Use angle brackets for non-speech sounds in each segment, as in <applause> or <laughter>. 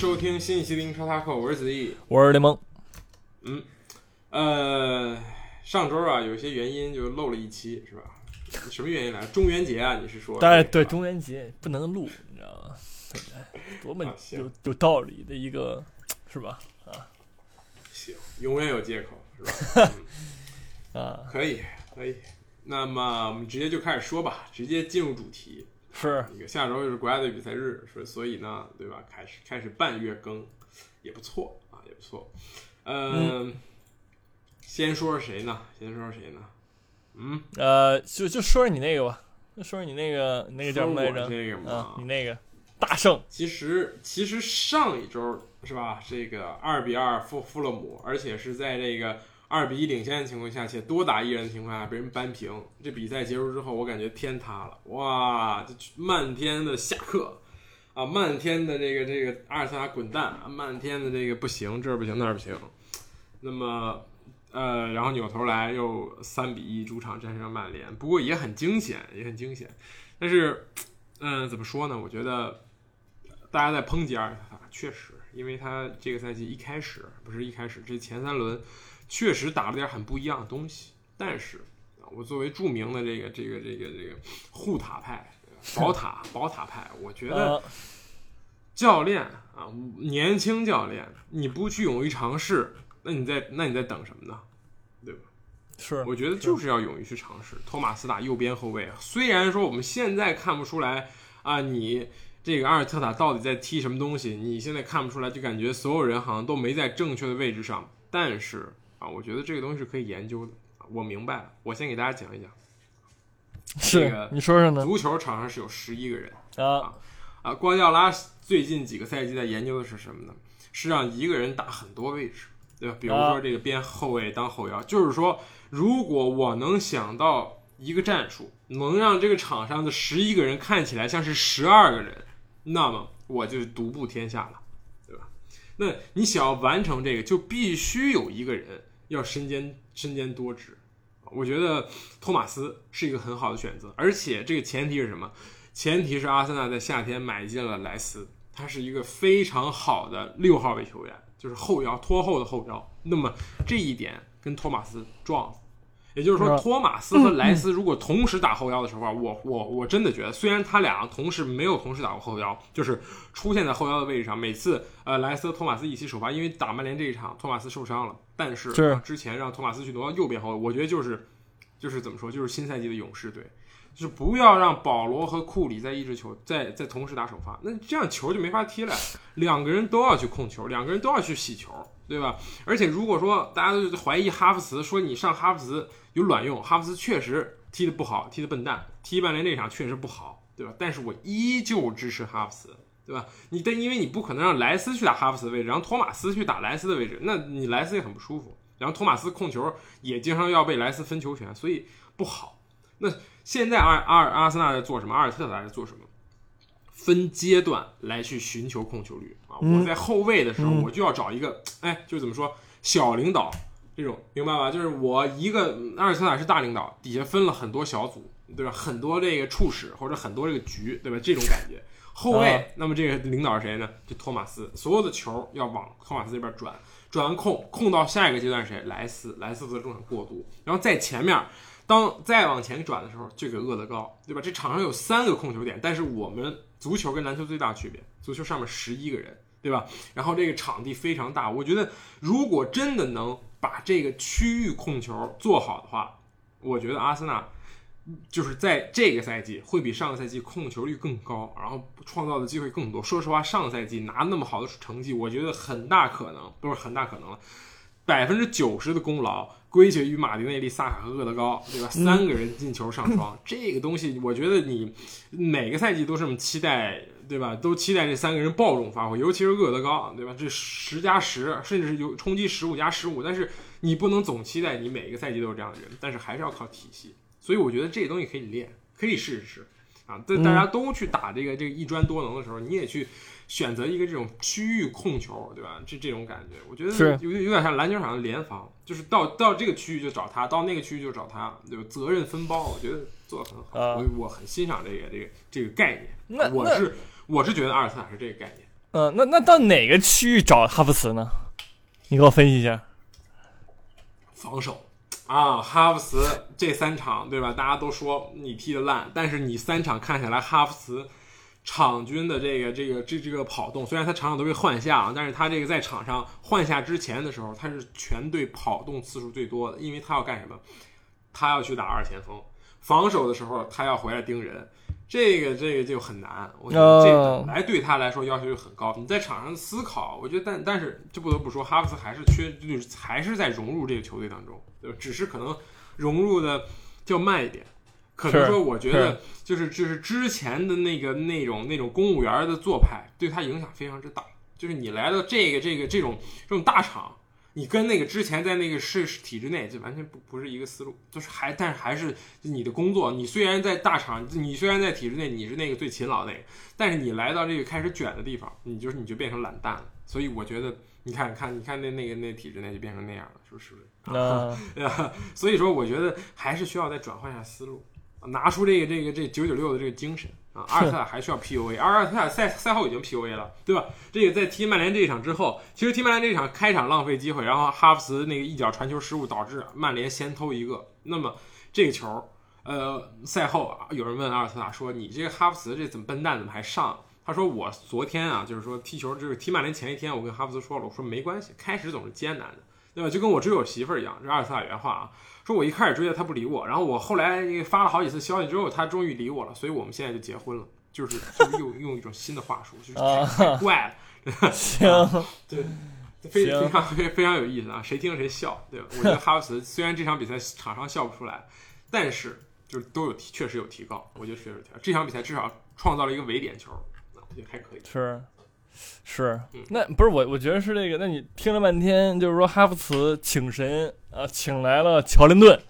收听新一期的英超塔课，我是子毅，我是雷蒙。嗯，呃，上周啊，有些原因就漏了一期，是吧？什么原因来？中元节啊？你是说？但是对中元节不能录，你知道吗？<laughs> 多么有有道理的一个，是吧？啊，行，永远有借口，是吧？<laughs> 啊，可以，可以。那么我们直接就开始说吧，直接进入主题。是，一个下周又是国家队比赛日，是所以呢，对吧？开始开始半月更，也不错啊，也不错。嗯，先说说谁呢？先说说谁呢？嗯，呃，就就说说你那个吧，就说说你那个那个叫什么来着？那个嘛，你那个大胜。其实其实上一周是吧？这个二比二负富勒姆，而且是在这个。二比一领先的情况下，且多打一人的情况下被人扳平，这比赛结束之后，我感觉天塌了，哇，这漫天的下课啊，漫天的这个这个阿尔萨滚蛋，漫天的这个不行，这儿不行那儿不行，那么呃，然后扭头来又三比一主场战胜曼联，不过也很惊险，也很惊险，但是嗯，怎么说呢？我觉得大家在抨击阿尔萨，确实，因为他这个赛季一开始不是一开始，这前三轮。确实打了点很不一样的东西，但是啊，我作为著名的这个这个这个这个护塔派、宝塔宝塔派，我觉得教练啊，年轻教练，你不去勇于尝试，那你在那你在等什么呢？对吧？是，我觉得就是要勇于去尝试。托马斯打右边后卫，虽然说我们现在看不出来啊，你这个阿尔特塔到底在踢什么东西，你现在看不出来，就感觉所有人好像都没在正确的位置上，但是。啊，我觉得这个东西是可以研究的。我明白了，我先给大家讲一讲。是，你说说呢？足球场上是有十一个人啊啊！瓜迪奥拉最近几个赛季在研究的是什么呢？是让一个人打很多位置，对吧？比如说这个边后卫当后腰，就是说，如果我能想到一个战术，能让这个场上的十一个人看起来像是十二个人，那么我就独步天下了，对吧？那你想要完成这个，就必须有一个人。要身兼身兼多职，我觉得托马斯是一个很好的选择，而且这个前提是什么？前提是阿森纳在夏天买进了莱斯，他是一个非常好的六号位球员，就是后腰拖后的后腰。那么这一点跟托马斯撞。也就是说，托马斯和莱斯如果同时打后腰的时候啊，我我我真的觉得，虽然他俩同时没有同时打过后腰，就是出现在后腰的位置上，每次呃莱斯和托马斯一起首发，因为打曼联这一场托马斯受伤了，但是之前让托马斯去挪到右边后卫，我觉得就是就是怎么说，就是新赛季的勇士队，就是不要让保罗和库里在一支球在在同时打首发，那这样球就没法踢了，两个人都要去控球，两个人都要去洗球，对吧？而且如果说大家都怀疑哈弗茨，说你上哈弗茨。有卵用，哈弗茨确实踢得不好，踢得笨蛋，踢曼联那场确实不好，对吧？但是我依旧支持哈弗斯，对吧？你但因为你不可能让莱斯去打哈弗斯的位置，然后托马斯去打莱斯的位置，那你莱斯也很不舒服，然后托马斯控球也经常要被莱斯分球权，所以不好。那现在阿阿尔阿森纳在做什么？阿尔特塔在做什么？分阶段来去寻求控球率啊！我在后卫的时候，我就要找一个，哎，就怎么说，小领导。这种明白吧？就是我一个阿尔特塔是大领导，底下分了很多小组，对吧？很多这个处室或者很多这个局，对吧？这种感觉。后卫，那么这个领导是谁呢？就托马斯，所有的球要往托马斯这边转，转完控控到下一个阶段谁？莱斯，莱斯负责中场过渡，然后在前面，当再往前转的时候，就给厄德高，对吧？这场上有三个控球点，但是我们足球跟篮球最大区别，足球上面十一个人，对吧？然后这个场地非常大，我觉得如果真的能。把这个区域控球做好的话，我觉得阿森纳就是在这个赛季会比上个赛季控球率更高，然后创造的机会更多。说实话，上个赛季拿那么好的成绩，我觉得很大可能不是很大可能了，百分之九十的功劳归结于马丁内利、萨卡和厄德高，对吧？三个人进球上双，这个东西我觉得你每个赛季都这么期待。对吧？都期待这三个人爆种发挥，尤其是厄德高，对吧？这十加十，甚至是有冲击十五加十五。但是你不能总期待你每一个赛季都是这样的人，但是还是要靠体系。所以我觉得这些东西可以练，可以试试啊。在大家都去打这个这个一专多能的时候，你也去选择一个这种区域控球，对吧？这这种感觉，我觉得有有点像篮球场的联防，就是到到这个区域就找他，到那个区域就找他，对吧？责任分包，我觉得做的很好。我我很欣赏这个这个这个概念。那我是。我是觉得阿尔特塔是这个概念，嗯，那那到哪个区域找哈弗茨呢？你给我分析一下。防守啊，哈弗茨这三场对吧？大家都说你踢的烂，但是你三场看下来，哈弗茨场均的这个这个这这个跑动，虽然他场场都被换下，但是他这个在场上换下之前的时候，他是全队跑动次数最多的，因为他要干什么？他要去打二前锋，防守的时候他要回来盯人。这个这个就很难，我觉得这本来对他来说要求就很高。你在场上思考，我觉得但但是就不得不说，哈弗茨还是缺，就是还是在融入这个球队当中，对吧？只是可能融入的较慢一点。可能说，我觉得就是就是之前的那个那种那种公务员的做派对他影响非常之大。就是你来到这个这个这种这种大厂。你跟那个之前在那个市体制内就完全不不是一个思路，就是还但是还是你的工作，你虽然在大厂，你虽然在体制内你是那个最勤劳那个，但是你来到这个开始卷的地方，你就是你就变成懒蛋了。所以我觉得，你看看你看那那个那体制内就变成那样了，是不是？<laughs> 啊，所以说我觉得还是需要再转换一下思路，拿出这个这个这九九六的这个精神。啊，阿尔特塔还需要 PUA，而阿尔特塔赛赛后已经 PUA 了，对吧？这个在踢曼联这一场之后，其实踢曼联这一场开场浪费机会，然后哈弗茨那个一脚传球失误导致曼联先偷一个。那么这个球，呃，赛后啊，有人问阿尔特塔说：“你这个哈弗茨这怎么笨蛋，怎么还上？”他说：“我昨天啊，就是说踢球就是踢曼联前一天，我跟哈弗茨说了，我说没关系，开始总是艰难的，对吧？就跟我追我媳妇儿一样。”这阿尔特塔原话啊。说我一开始追他，他不理我，然后我后来发了好几次消息之后，他终于理我了，所以我们现在就结婚了，就是就是用用一种新的话术，就是太怪了，<laughs> 行，对，非非常非非常有意思啊，谁听谁笑，对吧？我觉得哈弗茨虽然这场比赛场上笑不出来，但是就是都有提，确实有提高，我觉得确实提高，这场比赛至少创造了一个伪点球，我觉得还可以，是。是，那不是我，我觉得是这个。那你听了半天，就是说哈弗茨请神啊，请来了乔林顿，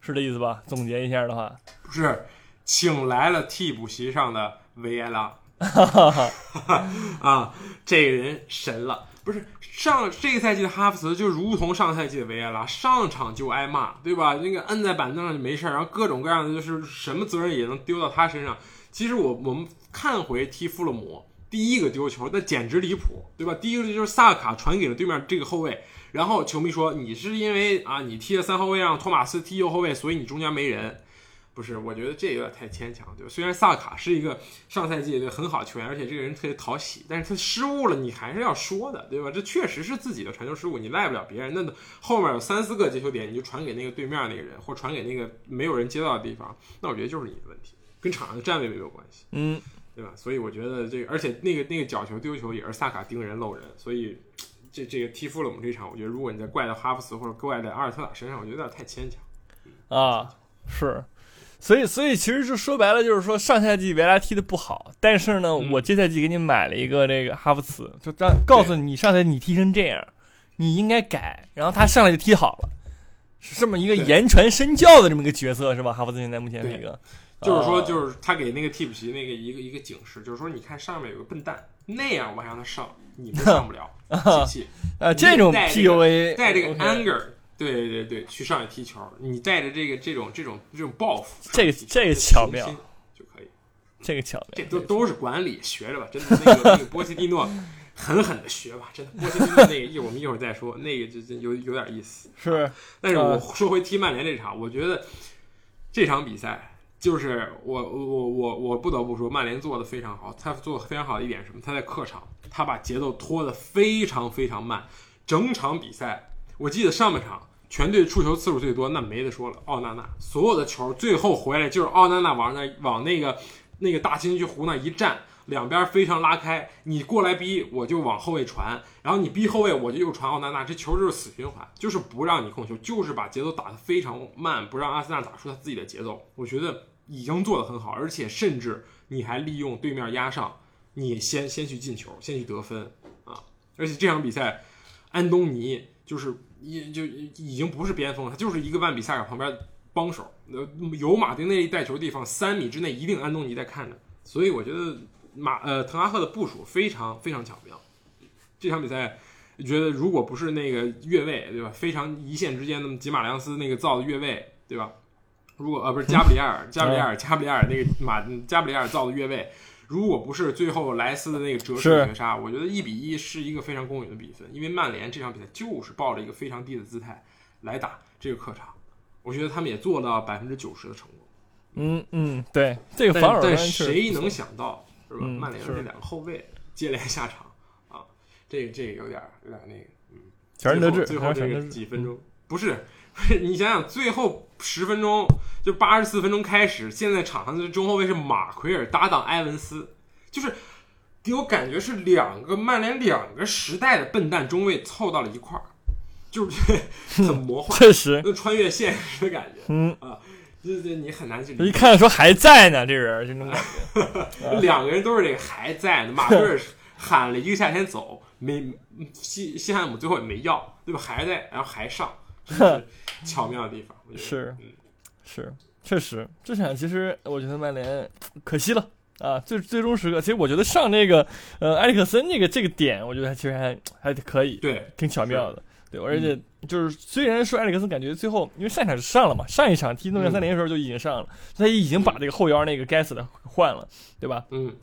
是这意思吧？总结一下的话，不是，请来了替补席上的维埃拉，<laughs> 啊，这个人神了。不是上这个赛季的哈弗茨就如同上赛季的维埃拉，上场就挨骂，对吧？那个摁在板凳上就没事然后各种各样的就是什么责任也能丢到他身上。其实我我们看回踢富勒姆。第一个丢球，那简直离谱，对吧？第一个就是萨卡传给了对面这个后卫，然后球迷说你是因为啊，你踢了三后卫让托马斯踢右后卫，所以你中间没人，不是？我觉得这有点太牵强，对吧？虽然萨卡是一个上赛季的很好球员，而且这个人特别讨喜，但是他失误了，你还是要说的，对吧？这确实是自己的传球失误，你赖不了别人。那后面有三四个接球点，你就传给那个对面那个人，或传给那个没有人接到的地方，那我觉得就是你的问题，跟场上的站位没有关系。嗯。对吧？所以我觉得这个，而且那个那个角球丢球也是萨卡盯人漏人，所以这这个踢负了我们这场。我觉得如果你再怪到哈弗茨或者怪在阿尔特塔身上，我觉得有点太牵强。啊，是，所以所以其实就说白了，就是说上赛季维拉踢的不好，但是呢，我这赛季给你买了一个这个哈弗茨，就让告诉你，上赛季你踢成这样，你应该改，然后他上来就踢好了，是这么一个言传身教的这么一个角色，是吧？哈弗茨现在目前这个。就是说，就是他给那个替补席那个一个一个警示，就是说，你看上面有个笨蛋，那样我还让他上，你们上不了，<laughs> 机器。呃，这种 PUA 带这个 anger，对对对，去上去踢球，你带着这个这种这种这种报复，这个这个巧妙就可以，这个巧妙，这都都是管理学着吧，真的那个那个波切蒂诺 <laughs> 狠狠的学吧，真的波切蒂诺那个一我们一会儿再说，那个就就有有点意思，是。但是我说回踢曼联这场，我觉得这场比赛。就是我我我我不得不说，曼联做的非常好。他做的非常好的一点什么？他在客场，他把节奏拖得非常非常慢。整场比赛，我记得上半场全队出球次数最多，那没得说了。奥纳纳所有的球最后回来就是奥纳纳往那往那个那个大禁区弧那一站。两边非常拉开，你过来逼我就往后卫传，然后你逼后卫我就又传奥纳纳，这球就是死循环，就是不让你控球，就是把节奏打得非常慢，不让阿森纳打出他自己的节奏。我觉得已经做得很好，而且甚至你还利用对面压上，你先先去进球，先去得分啊！而且这场比赛，安东尼就是已就已经不是边锋了，他就是一个万比萨卡旁边帮手，呃，有马丁内利带球的地方，三米之内一定安东尼在看着，所以我觉得。马呃，滕哈赫的部署非常非常巧妙。这场比赛，觉得如果不是那个越位，对吧？非常一线之间的吉马良斯那个造的越位，对吧？如果呃不是加布里埃尔，<laughs> 加布里埃尔，加布里埃尔那个马加布里埃尔造的越位，如果不是最后莱斯的那个折射绝杀，我觉得一比一是一个非常公允的比分，因为曼联这场比赛就是抱着一个非常低的姿态来打这个客场，我觉得他们也做到百分之九十的成功。嗯嗯，对，这个防守但谁能想到是吧？嗯曼联的这两个后卫接连下场啊，这个这个有点有点那个，嗯，全然得志，最后这个几分钟不是不是，你想想最后十分钟就八十四分钟开始，现在场上的中后卫是马奎尔搭档埃文斯，就是给我感觉是两个曼联两个时代的笨蛋中卫凑到了一块儿，就是 <laughs> 很魔幻，确实，就穿越现实的感觉，嗯。啊，对对，你很难去理解。一看说还在呢，这人这种感觉，<laughs> 两个人都是这个还在呢，马奎尔喊了一个夏天走，没西西汉姆最后也没要，对吧？还在，然后还上，巧妙的地方。是嗯是，确实，这场其实我觉得曼联可惜了啊，最最终时刻，其实我觉得上那个呃埃里克森那个这个点，我觉得其实还还可以，对，挺巧妙的。对，而且就是虽然说埃里克森感觉最后因为上一场是上了嘛，上一场踢诺丁汉森林的时候就已经上了，他已经把这个后腰那个该死的换了，对吧？嗯，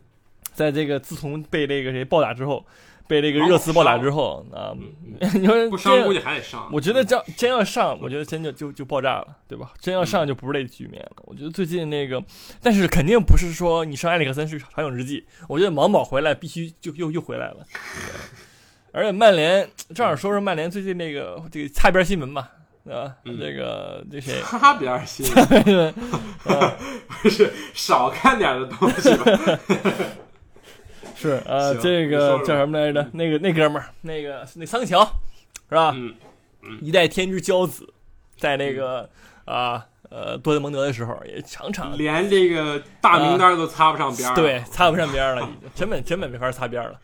在这个自从被那个谁暴打之后，被这个热刺暴打之后啊，<laughs> 嗯你说不估计还得上。我觉得真真要上，我觉得真就就就爆炸了，对吧？真要上就不是这局面了。我觉得最近那个，但是肯定不是说你上埃里克森是长久之计。我觉得芒宝回来必须就又又回来了。<laughs> 而且曼联正好说说曼联最近那个这个擦边新闻吧，对吧？嗯这个这谁？擦边儿新闻 <laughs> 不是少看点的东西吧？是呃，这个叫什么来着？那个那哥们儿，那个那桑乔，是吧？嗯，一代天之骄子，在那个啊呃多特蒙德的时候也常常连这个大名单都擦不上边儿。对，擦不上边儿了，已经根本根本没法擦边儿了。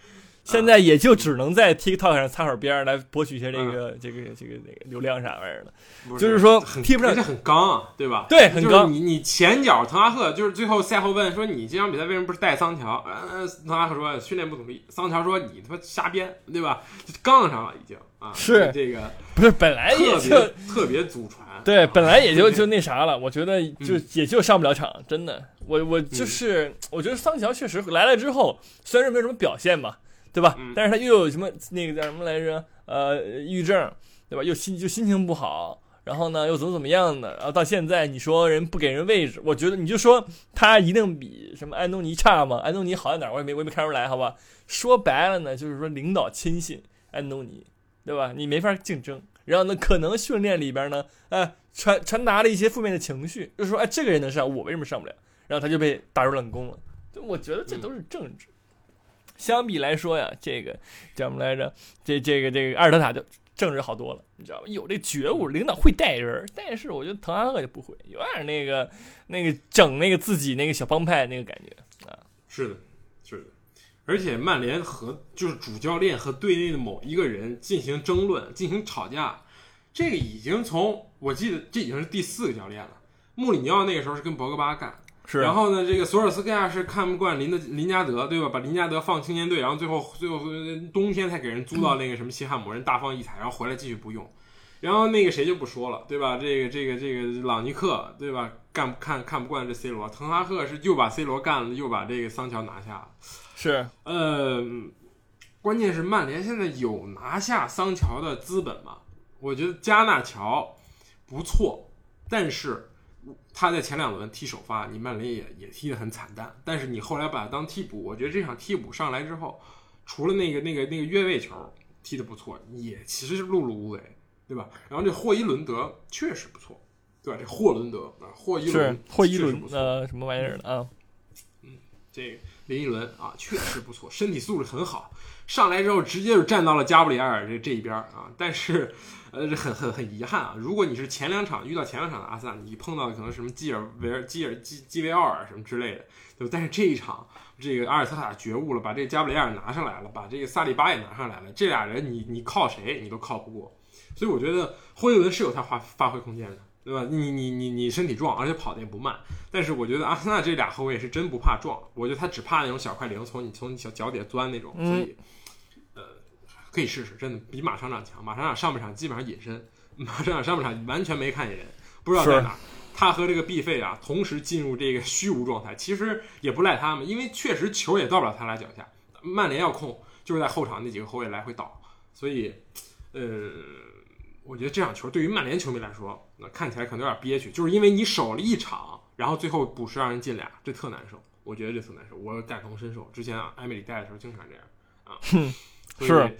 现在也就只能在 TikTok 上擦会儿边儿来博取一些这个、这个这个那个流量啥玩意儿的。不就是说很踢不上而且很刚啊，对吧？对很刚你你前脚滕哈赫就是最后赛后问说你这场比赛为什么不是带桑乔？呃，滕哈赫说训练不努力，桑乔说你他妈瞎编，对吧？就杠上了已经啊，是这个不是本来也就特别祖传，对，啊本来也就就那啥了。我觉得就嗯也就上不了场，真的。我我就是我觉得桑乔确实来了之后，虽然说没有什么表现嘛，对吧？嗯但是他又有什么那个叫什么来着？呃，抑郁症，对吧？又心就心情不好。然后呢，又怎么怎么样的？然后到现在，你说人不给人位置，我觉得你就说他一定比什么安东尼差吗？安东尼好在哪儿？我也没我也没看出来，好吧？说白了呢，就是说领导亲信安东尼，对吧？你没法竞争。然后呢，可能训练里边呢，哎，传传达了一些负面的情绪，就是说，哎，这个人能上，我为什么上不了？然后他就被打入冷宫了。就我觉得这都是政治。<laughs> 相比来说呀，这个叫什么来着？这这个这个阿尔特塔就政治好多了，你知道吧？有这觉悟，领导会带人，但是我觉得滕哈赫就不会，有点那个那个整那个自己那个小帮派那个感觉啊。是的，是的。而且曼联和就是主教练和队内的某一个人进行争论、进行吵架，这个已经从我记得这已经是第四个教练了。穆里尼奥那个时候是跟博格巴干，是然后呢，这个索尔斯克亚是看不惯林的林加德，对吧？把林加德放青年队，然后最后最后冬天才给人租到那个什么西汉姆，人大放异彩，然后回来继续不用。然后那个谁就不说了，对吧？这个这个这个朗尼克，对吧？干看看不惯这 C 罗，滕哈赫是又把 C 罗干了，又把这个桑乔拿下了。是，呃，关键是曼联现在有拿下桑乔的资本吗？我觉得加纳乔不错，但是他在前两轮踢首发，你曼联也也踢得很惨淡。但是你后来把他当替补，我觉得这场替补上来之后，除了那个那个那个越位球踢得不错，也其实是碌碌无为，对吧？然后这霍伊伦德确实不错，对吧？这霍伦德啊，霍伊伦霍伊伦呃什么玩意儿的啊？这个林依轮啊，确实不错，身体素质很好。上来之后直接就站到了加布里埃尔这这一边啊，但是呃很很很遗憾啊，如果你是前两场遇到前两场的阿萨，你碰到可能什么基尔维尔、基尔基基维奥尔什么之类的，对吧？但是这一场，这个阿尔特塔觉悟了，把这个加布里埃尔拿上来了，把这个萨利巴也拿上来了，这俩人你你靠谁你都靠不过，所以我觉得霍伊伦是有他发发挥空间的。对吧？你你你你身体壮，而且跑得也不慢，但是我觉得阿森纳这俩后卫是真不怕撞，我觉得他只怕那种小快灵从你从你小脚底下钻那种，嗯所以呃可以试试，真的比马上场强。马上场上半场基本上隐身，马上场上半场完全没看见人，不知道在哪。他和这个毕费啊同时进入这个虚无状态，其实也不赖他们，因为确实球也到不了他俩脚下。曼联要控，就是在后场那几个后卫来回倒，所以，呃，我觉得这场球对于曼联球迷来说，那看起来可能有点憋屈，就是因为你守了一场，然后最后补时让人进俩，这特难受。我觉得这特难受，我感同身受。之前埃梅里带的时候经常这样啊，<laughs> 是。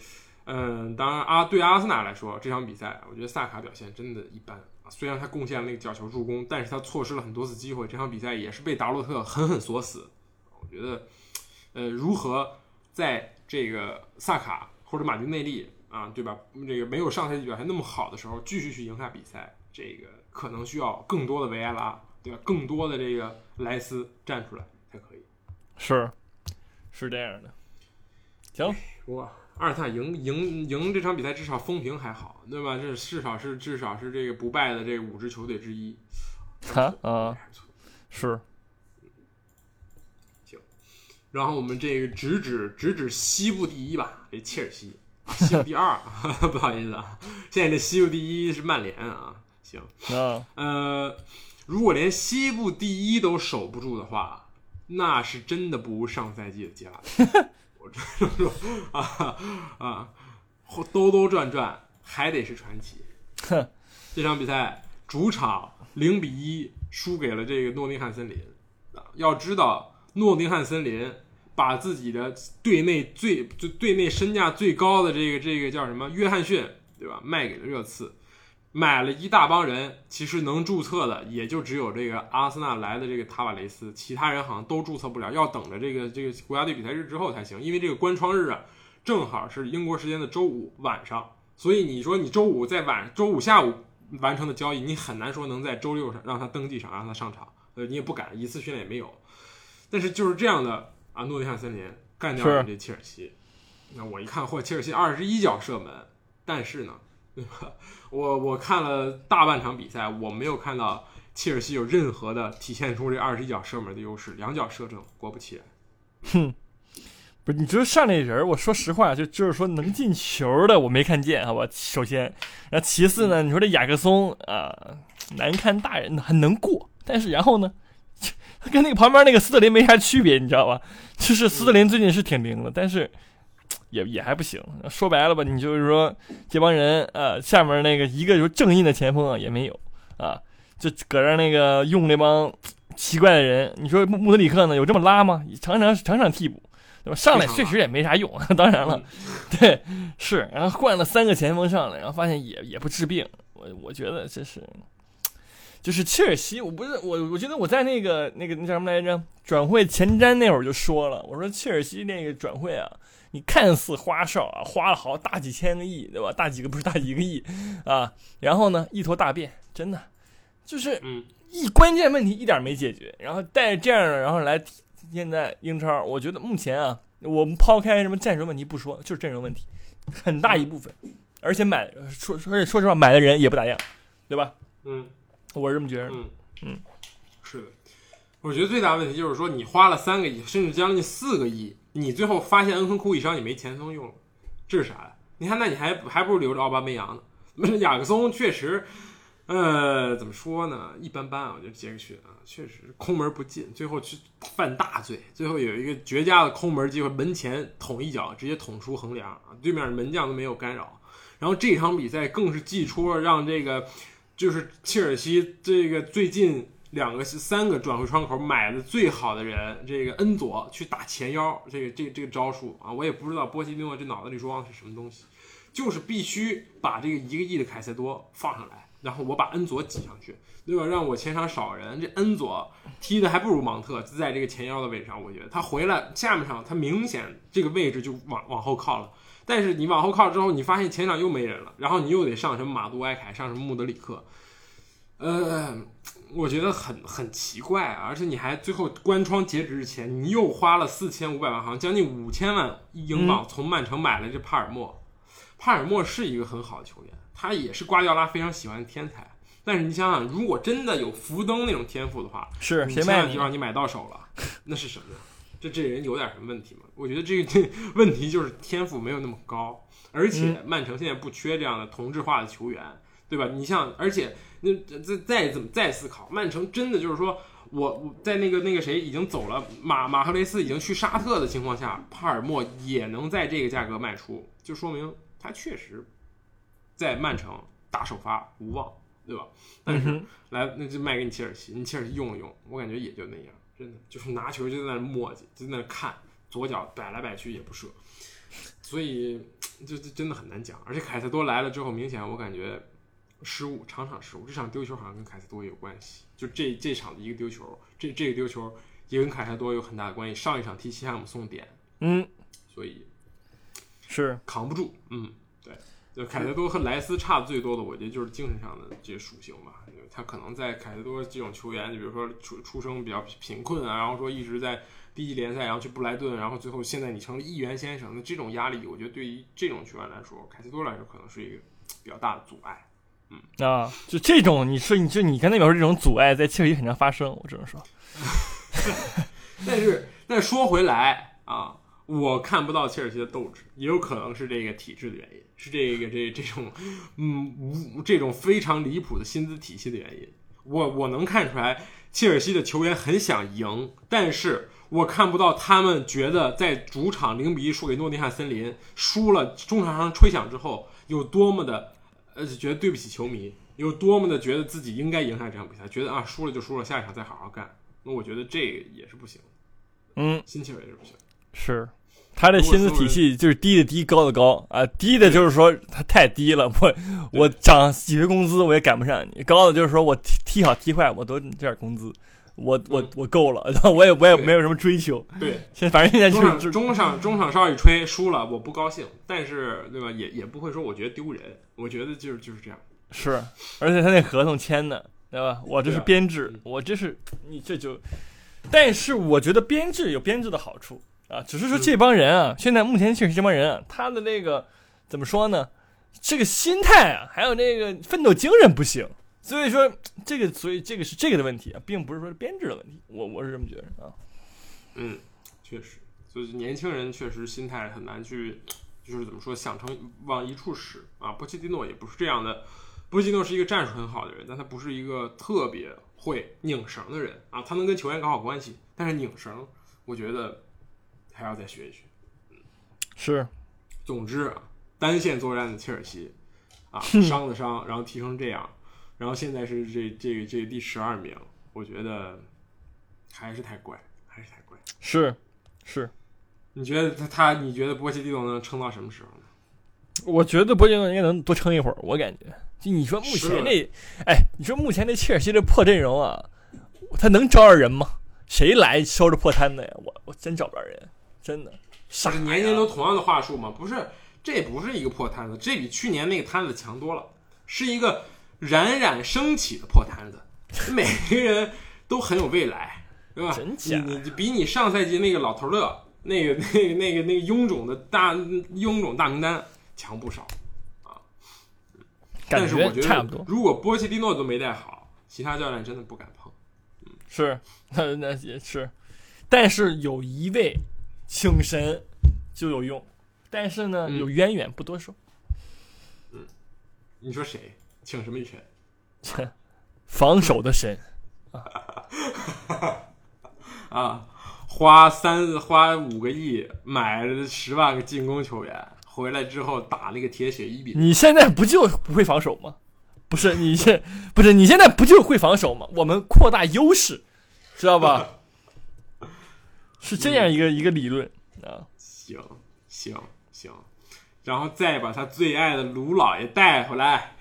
嗯，当然阿对阿森纳来说，这场比赛我觉得萨卡表现真的一般啊。虽然他贡献了那个角球助攻，但是他错失了很多次机会。这场比赛也是被达洛特狠狠锁死。我觉得，呃，如何在这个萨卡或者马丁内利啊，对吧？这个没有上赛季表现那么好的时候，继续去赢下比赛，这个可能需要更多的维埃拉，对吧？更多的这个莱斯站出来才可以。是，是这样的。行，哇。阿尔萨赢赢赢这场比赛，至少风评还好，对吧？这至少是至少是这个不败的这五支球队之一。啊啊，是。行，然后我们这个直指直指西部第一吧，这切尔西，西部第二，<laughs> 不好意思啊，现在这西部第一是曼联啊。行，啊，呃，如果连西部第一都守不住的话，那是真的不如上赛季的杰拉德。说啊啊，兜兜转转还得是传奇。哼，这场比赛主场零比一输给了这个诺丁汉森林。啊，要知道诺丁汉森林把自己的队内最就队内身价最高的这个这个叫什么约翰逊，对吧？卖给了热刺。买了一大帮人，其实能注册的也就只有这个阿森纳来的这个塔瓦雷斯，其他人好像都注册不了，要等着这个这个国家队比赛日之后才行。因为这个关窗日啊，正好是英国时间的周五晚上，所以你说你周五在晚周五下午完成的交易，你很难说能在周六上让他登记上，让他上场。呃，你也不敢一次训练也没有。但是就是这样的啊，诺丁汉森林干掉了这切尔西。那我一看，嚯，切尔西二十一脚射门，但是呢。对吧？我我看了大半场比赛，我没有看到切尔西有任何的体现出这二十一脚射门的优势，两脚射正，果不其然。哼，不是，你知道上那人，我说实话，就就是说能进球的我没看见，好吧？首先，然后其次呢，你说这雅克松啊，难看大人还能过，但是然后呢，他跟那个旁边那个斯特林没啥区别，你知道吧？就是斯特林最近是挺灵的，但是。也也还不行，说白了吧，你就是说这帮人啊，下面那个一个就正印的前锋啊也没有啊，就搁这那个用那帮奇怪的人。你说穆穆德里克呢，有这么拉吗？常常常常替补，对吧？上来确实也没啥用。<laughs> 当然了，对，是，然后换了三个前锋上来，然后发现也也不治病。我我觉得这是，就是切尔西，我不是我，我觉得我在那个那个那叫什么来着？转会前瞻那会儿就说了，我说切尔西那个转会啊。你看似花哨啊，花了好大几千个亿，对吧？大几个不是大几个亿啊？然后呢，一坨大便，真的就是一关键问题一点没解决。然后带着这样的，然后来现在英超，我觉得目前啊，我们抛开什么战术问题不说，就是阵容问题很大一部分。而且买说而且说实话，买的人也不咋样，对吧？嗯，我是这么觉得。嗯嗯，是的，我觉得最大问题就是说，你花了三个亿，甚至将近四个亿。你最后发现恩昆库一伤，你没前锋用了，这是啥呀？你看，那你还还不如留着奥巴梅扬呢。<laughs> 雅克松确实，呃，怎么说呢？一般般啊。我觉得杰克逊啊，确实空门不进，最后去犯大罪。最后有一个绝佳的空门机会，门前捅一脚，直接捅出横梁啊！对面门将都没有干扰。然后这场比赛更是祭出了让这个就是切尔西这个最近。两个三个转会窗口买的最好的人，这个恩佐去打前腰，这个这个、这个招数啊，我也不知道波西蒂诺这脑子里装的是什么东西，就是必须把这个一个亿的凯塞多放上来，然后我把恩佐挤上去，对吧？让我前场少人，这恩佐踢的还不如芒特，在这个前腰的位置上，我觉得他回来下面上他明显这个位置就往往后靠了，但是你往后靠之后，你发现前场又没人了，然后你又得上什么马杜埃凯，上什么穆德里克，呃。我觉得很很奇怪，而且你还最后关窗截止之前，你又花了四千五百万，好像将近五千万英镑从曼城买了这帕尔默。帕尔默是一个很好的球员，他也是瓜迪奥拉非常喜欢的天才。但是你想想，如果真的有福登那种天赋的话，是千万就让你买到手了，那是什么？这这人有点什么问题吗？我觉得这个这 <laughs> 问题就是天赋没有那么高，而且曼城现在不缺这样的同质化的球员。对吧？你像，而且那再再怎么再思考，曼城真的就是说我我在那个那个谁已经走了，马马赫雷斯已经去沙特的情况下，帕尔默也能在这个价格卖出，就说明他确实在曼城打首发无望，对吧？但是、嗯来那就卖给你切尔西，你切尔西用了用，我感觉也就那样，真的就是拿球就在那磨叽，就在那看，左脚摆来摆去也不射，所以这这真的很难讲。而且凯塞多来了之后，明显我感觉失误，场场失误，这场丢球好像跟凯塞多也有关系。就这这场的一个丢球，这这个丢球也跟凯塞多有很大的关系。上一场踢西汉姆送点，嗯，所以是扛不住。嗯，对，就凯塞多和莱斯差的最多的，我觉得就是精神上的这些属性吧。他可能在凯塞多这种球员，就比如说出出生比较贫困啊，然后说一直在低级联赛，然后去布莱顿，然后最后现在你成了议员先生，那这种压力，我觉得对于这种球员来说，凯塞多来说可能是一个比较大的阻碍。嗯啊，就这种，你说你就你刚才表示这种阻碍，在切尔西很常发生，我只能说，<laughs> 但是，但说回来啊，我看不到切尔西的斗志，也有可能是这个体制的原因，是这个这这种，嗯，无这种非常离谱的薪资体系的原因。我我能看出来，切尔西的球员很想赢，但是我看不到他们觉得在主场零比一输给诺丁汉森林，输了中场上吹响之后，有多么的呃觉得对不起球迷，有多么的觉得自己应该赢下这场比赛，觉得啊输了就输了，下一场再好好干。那我觉得这个也是不行。嗯，心气儿也是不行。是。他的薪资体系就是低的低，高的高啊。低的就是说他太低了，我我涨几个工资我也赶不上你；高的就是说我踢踢好踢坏我都这点工资，我我我够了，然后我也我也没有什么追求。对，现在反正现在就是中场中场稍一吹输了，我不高兴，但是对吧？也也不会说我觉得丢人，我觉得就是就是这样。是，而且他那合同签的，对吧？我这是编制，我这是你这就，但是我觉得编制有编制的好处啊，只是说这帮人啊，现在目前确实这帮人啊，他的那个怎么说呢？这个心态啊，还有那个奋斗精神不行，所以说这个，所以这个是这个的问题啊，并不是说编制的问题，我我是这么觉得啊。嗯，确实，就是年轻人确实心态很难去，就是怎么说，想成往一处使啊。波切蒂诺也不是这样的，波切蒂诺是一个战术很好的人，但他不是一个特别会拧绳的人啊。他能跟球员搞好关系，但是拧绳，我觉得还要再学一学。是，总之啊，单线作战的切尔西啊，<laughs> 伤的伤，然后踢成这样，然后现在是这这这第十二名，我觉得还是太怪，还是太怪。是，是，你觉得他他你觉得波切蒂诺能撑到什么时候呢？我觉得波切蒂诺应该能多撑一会儿，我感觉。就你说目前是这，哎，你说目前那切尔西这破阵容啊，他能招着人吗？谁来收拾破摊子呀？我我真找不着人，真的。是年年都同样的话术吗？不是，这不是一个破摊子，这比去年那个摊子强多了，是一个冉冉升起的破摊子，<laughs> 每个人都很有未来，对吧？真假你你比你上赛季那个老头乐，那个 <laughs> 那个那个那个臃肿的大臃肿大名单强不少。感但是我觉得差不多，如果波切蒂诺都没带好，其他教练真的不敢碰。是，<laughs> 那那也是。但是有一位请神就有用，但是呢、嗯有渊源，不多说。嗯你说谁？请什么神？切，<laughs> 防守的神，<laughs> 啊，花三花五个亿买了十万个进攻球员，回来之后打那个铁血一比。你现在不就不会防守吗？不是，你现不是你现在不就会防守吗？我们扩大优势，知道吧？<laughs> 是这样一个、一个理论啊。行行行，然后再把他最爱的卢老爷带回来，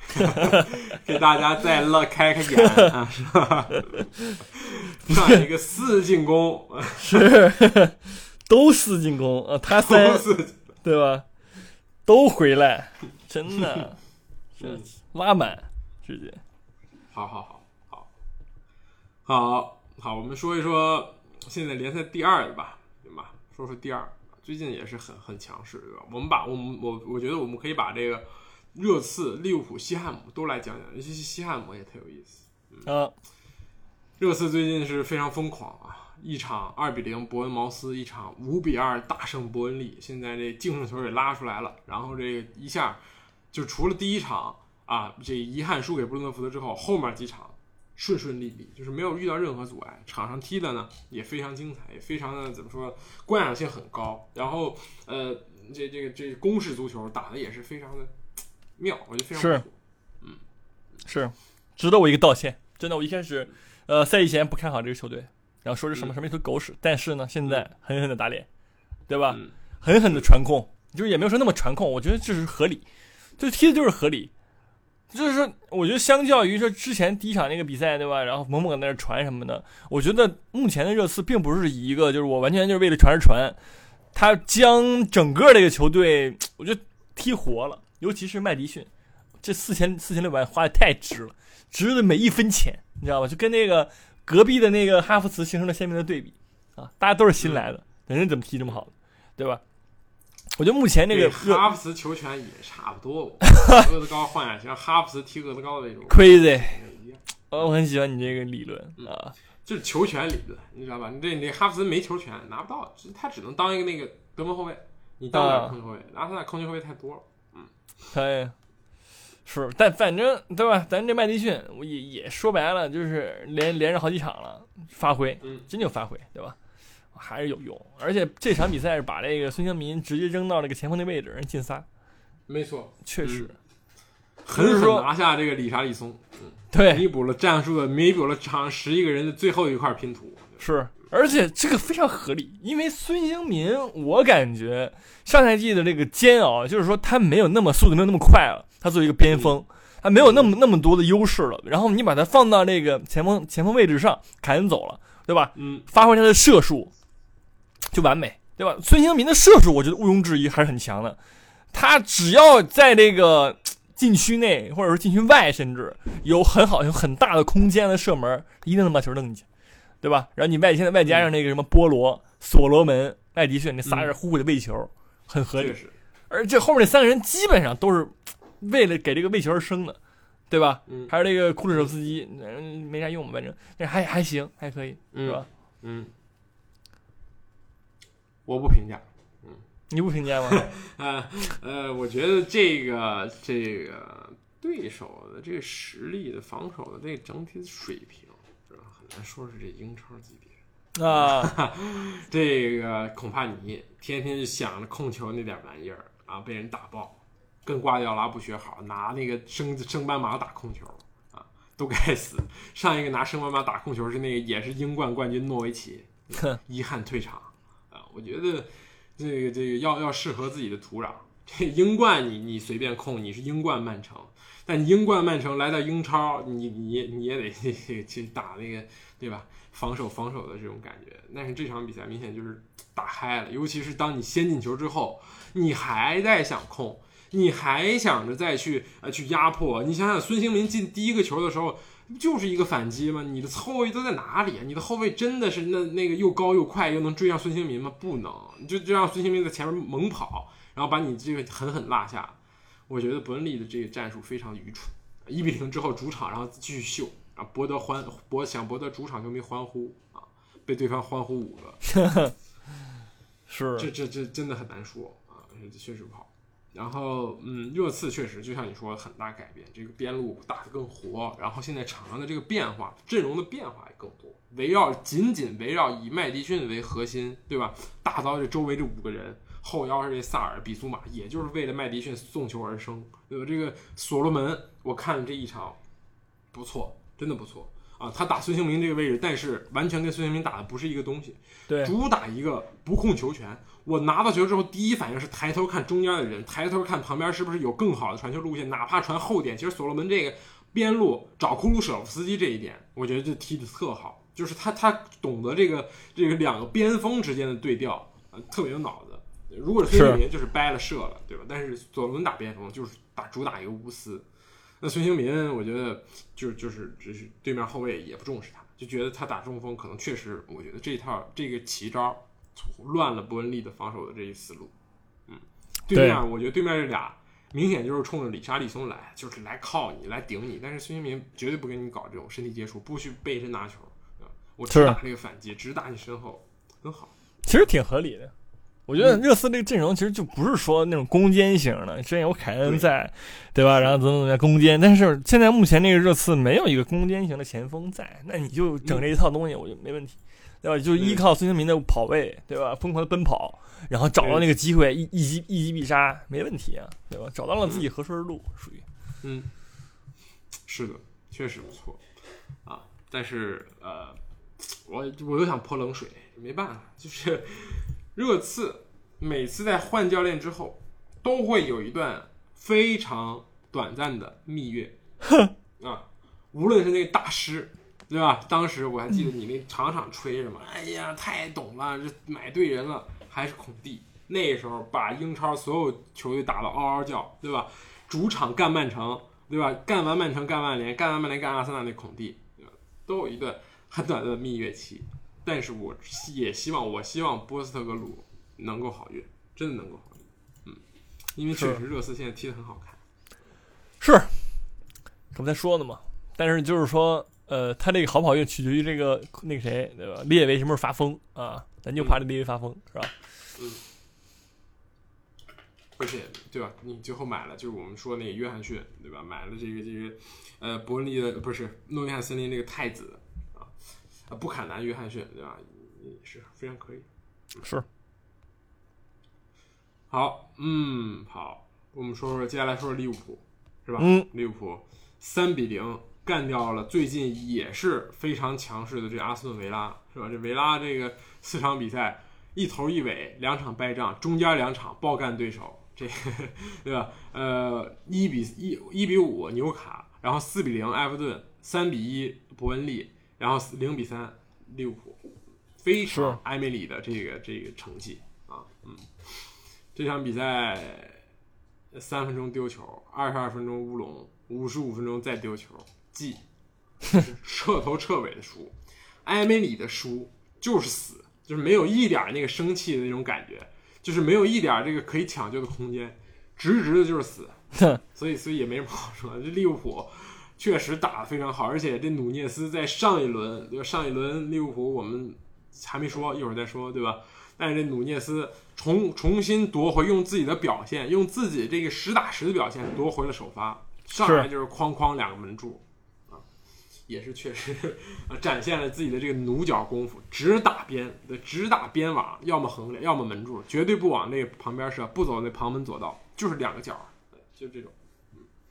<laughs> 给大家再乐开开眼啊，<laughs> 是吧？上一个四进攻，是，都四进攻啊，他三都是对吧？都回来，真的，这 <laughs> 嗯拉满直接。好好好好好好，我们说一说现在联赛第二的吧，对吧？说说第二，最近也是很很强势，对吧？我们把我们我我觉得我们可以把这个热刺、利物浦、西汉姆都来讲讲，尤其是西汉姆也特有意思。啊，热刺最近是非常疯狂啊！一场二比零伯恩茅斯，一场五比二大胜伯恩利，现在这净胜球也拉出来了，然后这个一下就除了第一场啊，这遗憾输给布伦特福德之后，后面几场顺顺利利，就是没有遇到任何阻碍，场上踢的呢也非常精彩，也非常的怎么说，观赏性很高。然后呃，这这个这攻势足球打的也是非常的妙，我觉得非常是嗯。是值得我一个道歉。真的，我一开始呃赛季前不看好这个球队，然后说是什么什么一头狗屎，但是呢，现在狠狠的打脸，对吧？嗯狠狠的传控，就是也没有说那么传控，我觉得这是合理，就踢的就是合理。就是说，我觉得相较于说之前第一场那个比赛，对吧？然后猛猛在那儿传什么的，我觉得目前的热刺并不是一个就是我完全就是为了传而传，他将整个这个球队，<tsk> 我觉得踢活了，尤其是麦迪逊，这四千四千六百万花的太值了，值的每一分钱，你知道吧？就跟那个隔壁的那个哈弗茨形成了鲜明的对比啊！大家都是新来的，人家怎么踢这么好，对吧？我觉得目前这个哈弗茨球权也差不多，厄德高换下去，让哈弗茨踢厄德高的那种 crazy，呃我很喜欢你这个理论啊，就是球权理论，你知道吧？你这你哈弗茨没球权，拿不到，他只能当一个那个得分后卫，你当不了啊控球后卫，然后他俩控球后卫太多了。嗯可以。是，但反正对吧？咱这麦迪逊，我也也说白了，就是连连着好几场了，发挥，嗯真就发挥，对吧？还是有用，而且这场比赛是把这个孙兴民直接扔到那个前锋的位置，人进仨，没错，确实，狠狠拿下这个理查利松，对，弥补了战术的，弥补了场十一个人的最后一块拼图。是，而且这个非常合理，因为孙兴民，我感觉上赛季的这个煎熬，就是说他没有那么速度没有那么快了，他作为一个边锋，他没有那么那么多的优势了。然后你把他放到那个前锋前锋位置上，凯恩走了，对吧？嗯，发挥他的射术就完美，对吧？孙兴民的射术，我觉得毋庸置疑还是很强的。他只要在这个 <tsk> 禁区内或者说禁区外，甚至有很好有很大的空间的射门，一定能把球扔进去，对吧？然后你外现在外加上那个什么波罗、所罗门、麦迪逊那仨人呼呼的喂球，很合理而这后面那三个人基本上都是为了给这个喂球而生的，对吧？嗯还有那个库里手斯基，嗯，没啥用，反正但还还行，还可以，是吧？嗯，我不评价。嗯你不评价吗？啊，<laughs> 呃，我觉得这个这个对手的这个实力的防守的这个整体的水平，是吧？很难说是这英超级别。啊，<laughs> 这个恐怕你天天就想着控球那点玩意儿啊，被人打爆，跟瓜迪奥拉不学好，拿那个升升班马打控球啊，都该死。上一个拿升班马打控球是那个也是英冠冠军诺维奇，遗憾退场啊。我觉得这个这个要要适合自己的土壤。这英冠你你随便控，你是英冠曼城，但英冠曼城来到英超，你你你也得去打那个对吧？防守防守的这种感觉。但是这场比赛明显就是打嗨了，尤其是当你先进球之后，你还在想控，你还想着再去呃去压迫。你想想孙兴民进第一个球的时候。不就是一个反击吗？你的后卫都在哪里啊？你的后卫真的是那那个又高又快又能追上孙兴民吗？不能，就就让孙兴民在前面猛跑，然后把你这个狠狠落下。我觉得伯恩利的这个战术非常愚蠢，一比零之后主场，然后继续秀，然后博得欢博想博得主场球迷欢呼啊，被对方欢呼五个，是这这这真的很难说啊，确实不好。然后，嗯，热刺确实就像你说的很大改变，这个边路打得更活，然后现在场上的这个变化，阵容的变化也更多，围绕紧紧围绕以麦迪逊为核心，对吧？打造这周围这五个人，后腰是这萨尔、比苏马，也就是为了麦迪逊送球而生，对吧？这个所罗门，我看了这一场，不错，真的不错啊！他打孙兴民这个位置，但是完全跟孙兴民打的不是一个东西，对，主打一个不控球权。我拿到球之后，第一反应是抬头看中间的人，抬头看旁边是不是有更好的传球路线，哪怕传后点。其实所罗门这个边路找库鲁舍夫斯基这一点，我觉得就踢的特好，就是他他懂得这个这个两个边锋之间的对调，呃，特别有脑子。如果是孙兴民就是掰了射了，对吧？但是所罗门打边锋就是打主打一个无私。那孙兴民，我觉得就是就是只是对面后卫也不重视他，就觉得他打中锋可能确实，我觉得这一套这个奇招。乱了伯恩利的防守的这一思路，嗯，对面我觉得对面这俩明显就是冲着里沙利松来，就是来靠你来顶你，但是孙兴民绝对不跟你搞这种身体接触，不许背身拿球，啊，我只打这个反击，只打你身后，很好。其实挺合理的，我觉得热刺这个阵容其实就不是说那种攻坚型的，之前有凯恩在，对吧？然后怎么怎么样攻坚，但是现在目前这个热刺没有一个攻坚型的前锋在，那你就整这一套东西，我觉得没问题，对吧？就依靠孙兴民的跑位，对吧？疯狂的奔跑，然后找到那个机会一一击一击必杀，没问题啊，对吧？找到了自己合适的路，属于，嗯，是的，确实不错啊。但是呃，我我又想泼冷水，没办法，就是。<laughs> 热刺每次在换教练之后，都会有一段非常短暂的蜜月。哼啊，无论是那个大师，对吧？当时我还记得你那场场吹什么，哎呀，太懂了，这买对人了。还是孔蒂，那时候把英超所有球队打得嗷嗷叫，对吧？主场干曼城，对吧？干完曼城干曼联，干完曼联干阿森纳，那孔蒂，都有一段很短的蜜月期。但是我也希望，我希望波斯特格鲁能够好运，真的能够好运，嗯，因为确实热刺现在踢得很好看。是，这不才说的嘛。但是就是说，呃，他这个好不好用取决于这个那个谁，对吧？列维什么时候发疯啊？咱就怕这列维发疯，是吧？嗯。而且，对吧？你最后买了，就是我们说那个约翰逊，对吧？买了这个这个，呃，伯恩利的不是诺丁汉森林那个太子。啊，布坎南、约翰逊，对吧？也是非常可以。是。好，嗯，好，我们说说接下来说说利物浦，是吧？嗯。利物浦三比零干掉了最近也是非常强势的这阿斯顿维拉，是吧？这维拉这个四场比赛一头一尾，两场败仗，中间两场爆干对手，这对吧？呃，一比一，一比五纽卡，然后四比零埃弗顿，三比一伯恩利。然后零比三，利物浦，非常埃梅里的这个这个成绩啊，嗯，这场比赛三分钟丢球，二十二分钟乌龙，五十五分钟再丢球，记，<laughs> 彻头彻尾的输，埃梅里的输就是死，就是没有一点那个生气的那种感觉，就是没有一点这个可以抢救的空间，直直的就是死，<laughs> 所以所以也没什么好说，这利物浦。确实打得非常好，而且这努涅斯在上一轮，就？上一轮利物浦我们还没说，一会儿再说，对吧？但是这努涅斯重重新夺回，用自己的表现，用自己这个实打实的表现夺回了首发，上来就是哐哐两个门柱，啊，也是确实啊，展现了自己的这个弩脚功夫，直打边，对，直打边网，要么横着要么门柱，绝对不往那旁边射，不走那旁门左道，就是两个角，就这种，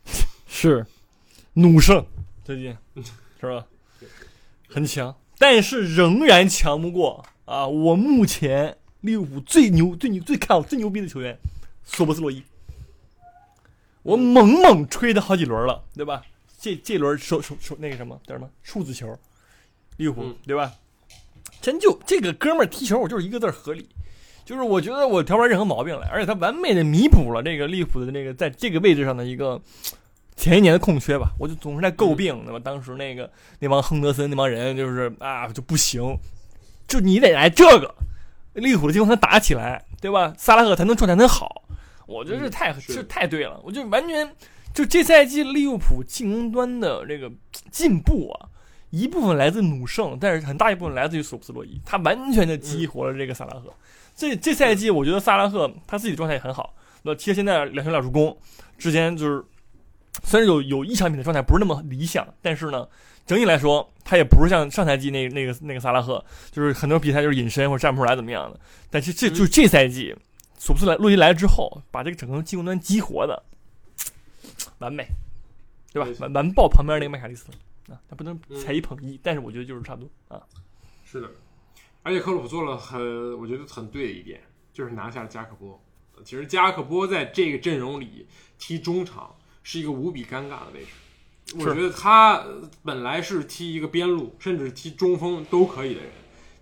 <laughs> 是。弩胜最近 <laughs> 是吧？很强，但是仍然强不过啊！我目前利物浦最牛、最牛、最看好、最牛逼的球员索博斯洛伊，我猛猛吹他好几轮了，对吧？这这轮手手手那个什么叫什么数字球，利物浦对吧？真就这个哥们儿踢球，我就是一个字合理，就是我觉得我挑不出任何毛病来，而且他完美的弥补了这个利物浦的那个在这个位置上的一个。前一年的空缺吧，我就总是在诟病，对吧？当时那个那帮亨德森那帮人就是啊就不行，就你得来这个利物浦的进攻才打起来，对吧？萨拉赫才能状态能好，我觉得这太这太对了，我就完全就这赛季利物浦进攻端的这个进步啊，一部分来自努圣，但是很大一部分来自于索普斯洛伊，他完全的激活了这个萨拉赫。这这赛季我觉得萨拉赫他自己状态也很好，那其实现在两球两助攻，之前就是。虽然有有一场比赛状态不是那么理想，但是呢，整体来说，他也不是像上赛季那那个那个萨拉赫，就是很多比赛就是隐身或者站不出来怎么样的。但是这就这赛季，索布斯来洛伊来了之后，把这个整个进攻端激活的完美，对吧？完完爆旁边那个麦卡利斯啊，他不能才一捧一，但是我觉得就是差不多啊。是的，而且克鲁普做了很我觉得很对的一点，就是拿下了加克波。其实加克波在这个阵容里踢中场。是一个无比尴尬的位置，我觉得他本来是踢一个边路，甚至踢中锋都可以的人，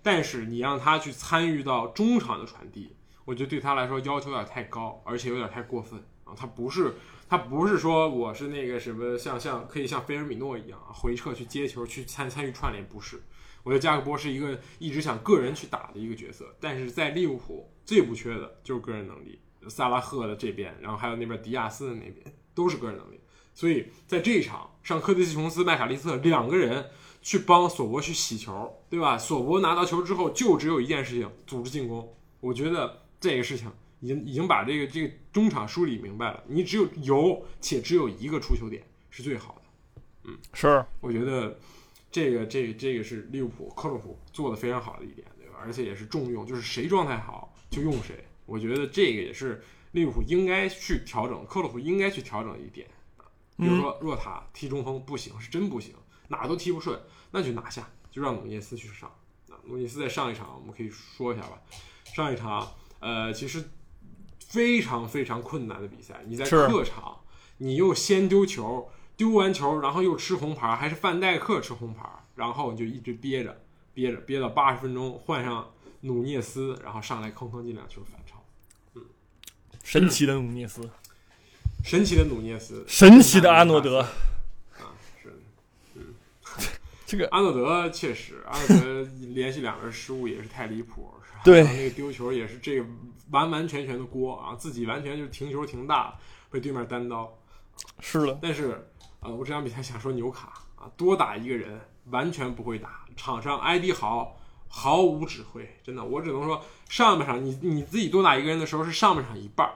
但是你让他去参与到中场的传递，我觉得对他来说要求有点太高，而且有点太过分啊！他不是他不是说我是那个什么像像可以像菲尔米诺一样回撤去接球去参参与串联，不是。我觉得加克波是一个一直想个人去打的一个角色，但是在利物浦最不缺的就是个人能力，萨拉赫的这边，然后还有那边迪亚斯的那边。都是个人能力，所以在这一场上，科蒂斯琼斯、麦卡利斯特两个人去帮索博去洗球，对吧？索博拿到球之后，就只有一件事情：组织进攻。我觉得这个事情已经已经把这个这个中场梳理明白了。你只有有且只有一个出球点是最好的。嗯，是，我觉得这个这个、这个是利物浦克洛普做的非常好的一点，对吧？而且也是重用，就是谁状态好就用谁。我觉得这个也是利物浦应该去调整，克洛普应该去调整一点。比如说若塔踢中锋不行，是真不行，哪都踢不顺，那就拿下，就让努涅斯去上。啊，努涅斯在上一场我们可以说一下吧。上一场，呃，其实非常非常困难的比赛，你在客场，你又先丢球。丢完球，然后又吃红牌，还是范戴克吃红牌，然后就一直憋着，憋着，憋到八十分钟，换上努涅斯，然后上来吭吭进两球反超。嗯，神奇的努涅斯，神奇的努涅斯，神奇的阿诺德。啊，是，嗯，<laughs> 这个阿诺德确实，阿诺德连续两个失误也是太离谱，<laughs> 对，那个丢球也是这个完完全全的锅啊，自己完全就是停球停大，被对面单刀。是的，但是。呃，我这场比赛想说纽卡啊，多打一个人完全不会打，场上埃迪豪毫无指挥，真的，我只能说上半场你你自己多打一个人的时候是上半场一半儿，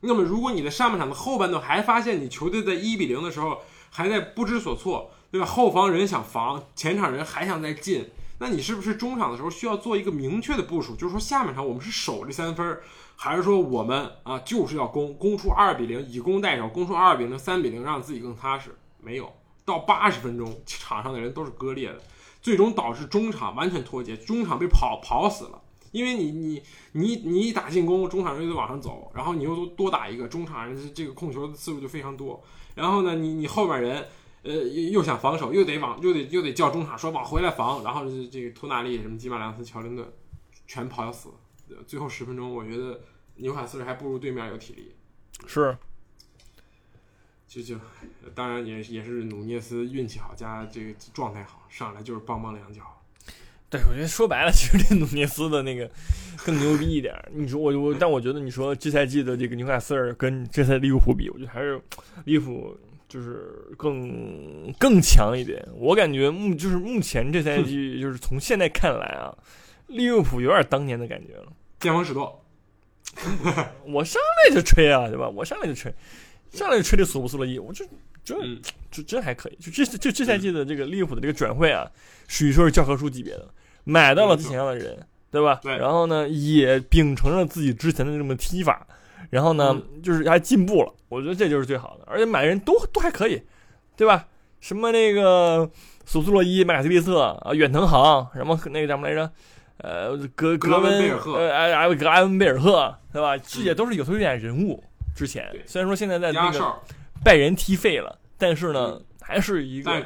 那么如果你的上半场的后半段还发现你球队在一比零的时候还在不知所措，对吧？后防人想防，前场人还想再进，那你是不是中场的时候需要做一个明确的部署？就是说下半场我们是守这三分，还是说我们啊就是要攻，攻出二比零，以攻代守，攻出二比零、三比零，让自己更踏实？没有到八十分钟，场上的人都是割裂的，最终导致中场完全脱节，中场被跑跑死了。因为你你你你一打进攻，中场人就得往上走，然后你又多多打一个，中场人这个控球的次数就非常多。然后呢，你你后面人呃又想防守，又得往又得又得叫中场说往回来防，然后这个托纳利什么吉马良斯、乔林顿全跑死。最后十分钟，我觉得纽卡斯尔还不如对面有体力。是。就就，当然也也是努涅斯运气好加这个状态好，上来就是邦邦两脚。对，我觉得说白了，其实这努涅斯的那个更牛逼一点。你说我我，但我觉得你说这赛季的这个纽卡斯尔跟这赛利物浦比，我觉得还是利物浦就是更更强一点。我感觉目就是目前这赛季，<laughs> 就是从现在看来啊，利物浦有点当年的感觉了。巅峰时多，<laughs> 我上来就吹啊，对吧？我上来就吹。上来就吹这索不斯洛伊，我就这这真还可以。就这就这赛季的这个利物浦的这个转会啊，属于说是教科书级别的，买到了自己想要的人，对吧？对。然后呢，也秉承了自己之前的这么踢法，然后呢，就是还进步了。我觉得这就是最好的，而且买人都都还可以，对吧？什么那个索布斯洛伊、麦卡斯利特啊、远藤航，什么那个叫什么来着？呃，格格温呃埃埃格埃文贝尔赫，对吧？这些都是有头有脸人物。之前虽然说现在在那个拜仁踢废了，但是呢，还是一个，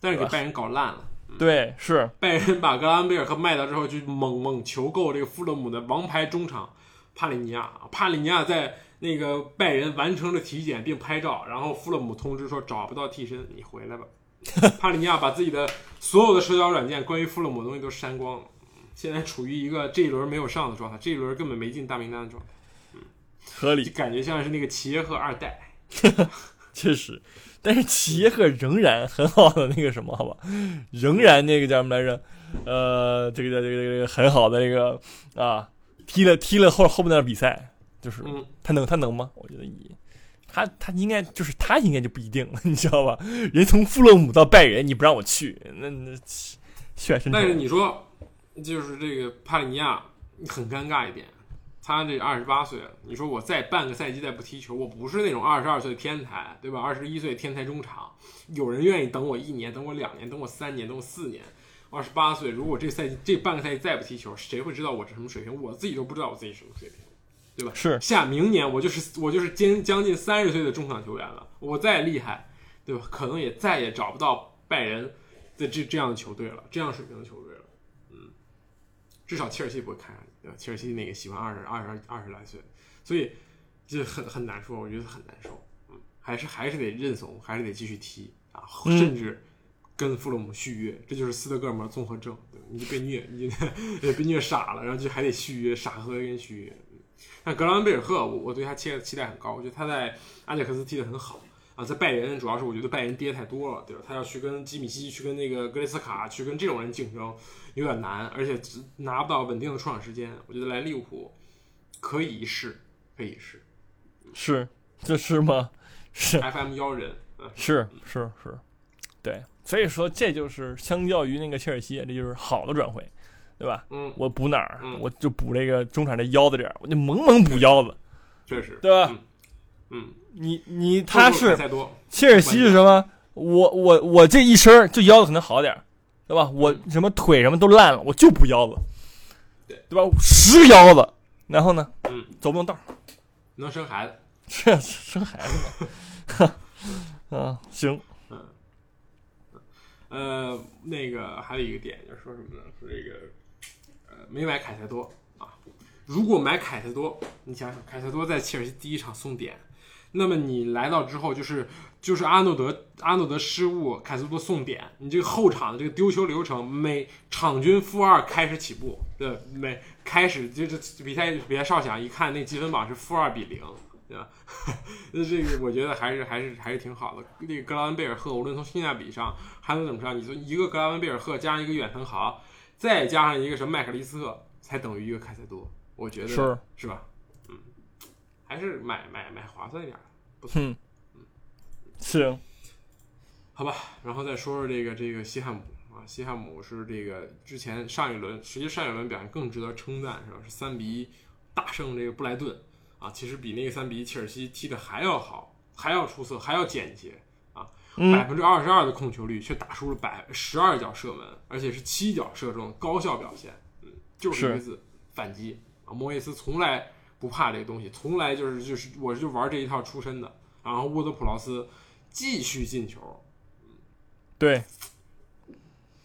但是给拜仁搞烂了。对，是拜仁把格兰贝尔和卖掉之后，就猛猛求购这个富勒姆的王牌中场帕里尼亚。帕里尼亚在那个拜仁完成了体检并拍照，然后富勒姆通知说找不到替身，你回来吧。<laughs> 帕里尼亚把自己的所有的社交软件关于富勒姆的东西都删光了，现在处于一个这一轮没有上的状态，这一轮根本没进大名单的状态。嗯合理，就感觉像是那个齐耶赫二代，<laughs> 确实，但是齐耶赫仍然很好的那个什么，好吧，仍然那个叫什么来着？呃，这个叫这个这个很好的那个啊，踢了踢了后后面的比赛，就是他能他能吗？我觉得以他他应该就是他应该就不一定了，<laughs> 你知道吧？人从富勒姆到拜仁，你不让我去，那那确实。但是你说，就是这个帕里尼亚很尴尬一点。他这二十八岁了，你说我再半个赛季再不踢球，我不是那种二十二岁的天才，对吧？二十一岁天才中场，有人愿意等我一年，等我两年，等我三年，等我四年。二十八岁，如果这赛季这半个赛季再不踢球，谁会知道我是什么水平？我自己都不知道我自己什么水平，对吧？是下明年我就是我就是将将近三十岁的中场球员了，我再厉害，对吧？可能也再也找不到拜仁的这这样的球队了，这样水平的球队了。嗯，至少切尔西不会看上你。切尔西那个喜欢二十二十二十来岁，所以就很很难说，我觉得很难受。嗯，还是还是得认怂，还是得继续踢啊，甚至跟弗洛姆续约，这就是斯德哥尔摩综合症。对，你就被虐，你 <laughs> 被虐傻了，然后就还得续约，傻呵呵跟续约。但格兰贝尔赫，我我对他期期待很高，我觉得他在阿贾克斯踢得很好啊，在拜仁主要是我觉得拜仁跌太多了，对吧？他要去跟基米希，去跟那个格雷斯卡，去跟这种人竞争。有点难，而且拿不到稳定的出场时间。我觉得来利物浦，可以一试，可以一试。是，这是吗？<laughs> 是 FM 妖人，嗯是是是，对，所以说这就是相较于那个切尔西，这就是好的转会，对吧？嗯，我补哪儿，嗯我就补这个中场这腰子这儿，我就猛猛补腰子，<laughs> 确实，对吧？嗯嗯，你你他是，切尔西是什么？我我我这一身儿就腰子可能好点儿，对吧？我什么腿什么都烂了，我就补腰子，对对吧？十腰子，然后呢，嗯，走不动道儿，能生孩子，这 <laughs> 生孩子嘛，<laughs> 啊，行，呃，那个还有一个点就是说什么呢？说这个呃没买凯塞多啊，如果买凯塞多，你想想凯塞多在切尔西第一场送点，那么你来到之后就是就是阿诺德阿诺德失误，凯塞多送点，你这个后场的这个丢球流程，每场均负二开始起步，对，每开始就是比赛比赛哨响一看那积分榜是负二比零。对吧？那这个我觉得还是还是还是挺好的。那个格兰贝尔赫，无论从性价比上还能怎么着，你说一个格拉文贝尔赫加上一个远藤豪，再加上一个什么麦克利斯特，才等于一个凯塞多。我觉得是是吧？嗯，还是买买买划算一点，不错。嗯，行，好吧。然后再说说这个这个西汉姆啊，西汉姆是这个之前上一轮，实际上一轮表现更值得称赞，是吧？是三比一大胜这个布莱顿。啊，其实比那个三比一切尔西踢的还要好，还要出色，还要简洁啊！百嗯，分之二十二的控球率，却打出了百十二脚射门，而且是七脚射中，高效表现。嗯，就是一个字，反击啊！莫耶斯从来不怕这个东西，从来就是就是我就玩这一套出身的。然后沃德普劳斯继续进球，对，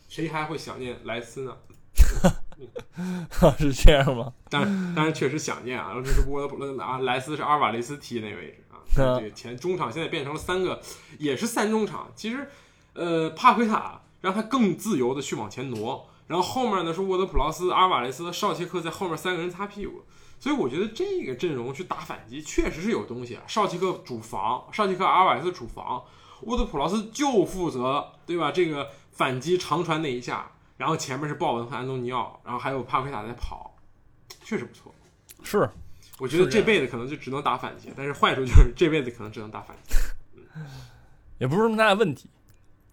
谁还会想念莱斯呢？<laughs> 是这样吗？但但是确实想念啊，这是沃德普勒啊，莱斯是阿尔瓦雷斯踢那位置啊，这个前中场现在变成了三个，也是三中场。其实，呃，帕奎塔让他更自由的去往前挪，然后后面呢是沃德普劳斯、阿尔瓦雷斯和绍切克在后面三个人擦屁股。所以我觉得这个阵容去打反击确实是有东西啊。绍切克主防，绍切克、阿尔瓦雷斯主防，沃德普劳斯就负责对吧？这个反击长传那一下。然后前面是鲍文和安东尼奥，然后还有帕奎塔在跑，确实不错。是，我觉得这辈子可能就只能打反击，但是坏处就是这辈子可能只能打反击。也不是什么大的问题，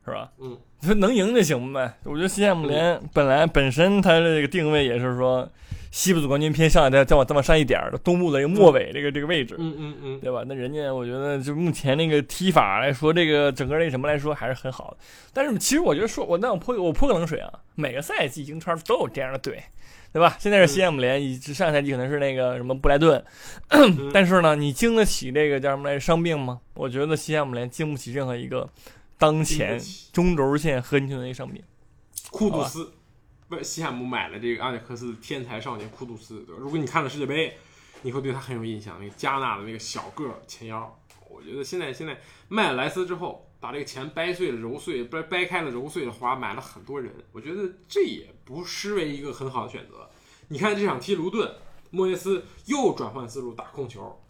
是吧？嗯，就能赢就行呗。我觉得西汉姆联本来本身它的这个定位也是说，西部总冠军偏向，再再往再往上一点儿的东部的一个末尾这个这个位置，嗯嗯嗯，对吧？那人家我觉得就目前那个踢法来说，这个整个那什么来说还是很好的。但是其实我觉得说，我那我泼我泼个冷水啊，每个赛季英超都有这样的队，对吧？现在是西汉姆联，以上赛季可能是那个什么布莱顿，嗯 <clears throat> 但是呢，你经得起这个叫什么来着伤病吗？我觉得西汉姆联经不起任何一个当前中轴线核心球员的伤病。库杜斯，不是西汉姆买了这个阿贾克斯的天才少年库杜斯。对吧如果你看了世界杯，你会对他很有印象。那个加纳的那个小个前腰，我觉得现在现在卖了莱斯之后，把这个钱掰碎了揉碎，掰掰开了揉碎了花，买了很多人。我觉得这也不失为一个很好的选择。你看这场踢卢顿，莫耶斯又转换思路打控球，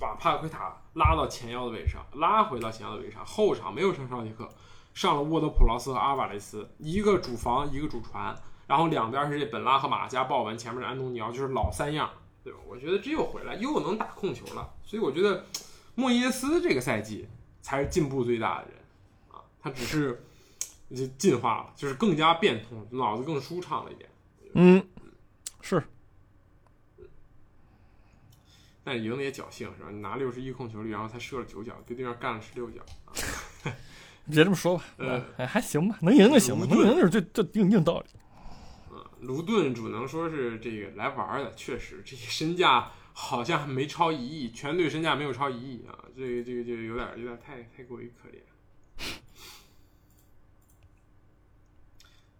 把帕奎塔拉到前腰的位置上，拉回到前腰的位置上。后场没有上绍杰克，上了沃德普劳斯和阿瓦雷斯，一个主防，一个主传，然后两边是这本拉和马加鲍文，前面是安东尼奥，就是老三样，对吧？我觉得这又回来，又能打控球了，所以我觉得莫耶斯这个赛季才是进步最大的人啊，他只是就进化了，就是更加变通，脑子更舒畅了一点。嗯，是但是赢的也侥幸是吧？你拿六十一控球率，然后才射了九脚，对对面干了十六脚。<laughs> 别这么说吧，呃哎，还行吧，能赢就行吧，能赢就是最最硬硬道理。啊，卢顿只能说是这个来玩的，确实这个身价好像没超一亿，全队身价没有超一亿啊，这个这个就有点有点太太过于可怜。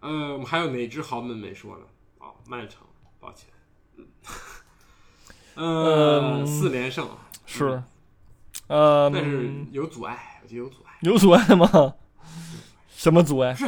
呃，我们还有哪支豪门没说呢？啊、曼城，抱歉。嗯，呃，嗯四连胜，是，呃，但是有阻碍，我觉得有阻碍，有阻碍吗？什么阻碍？是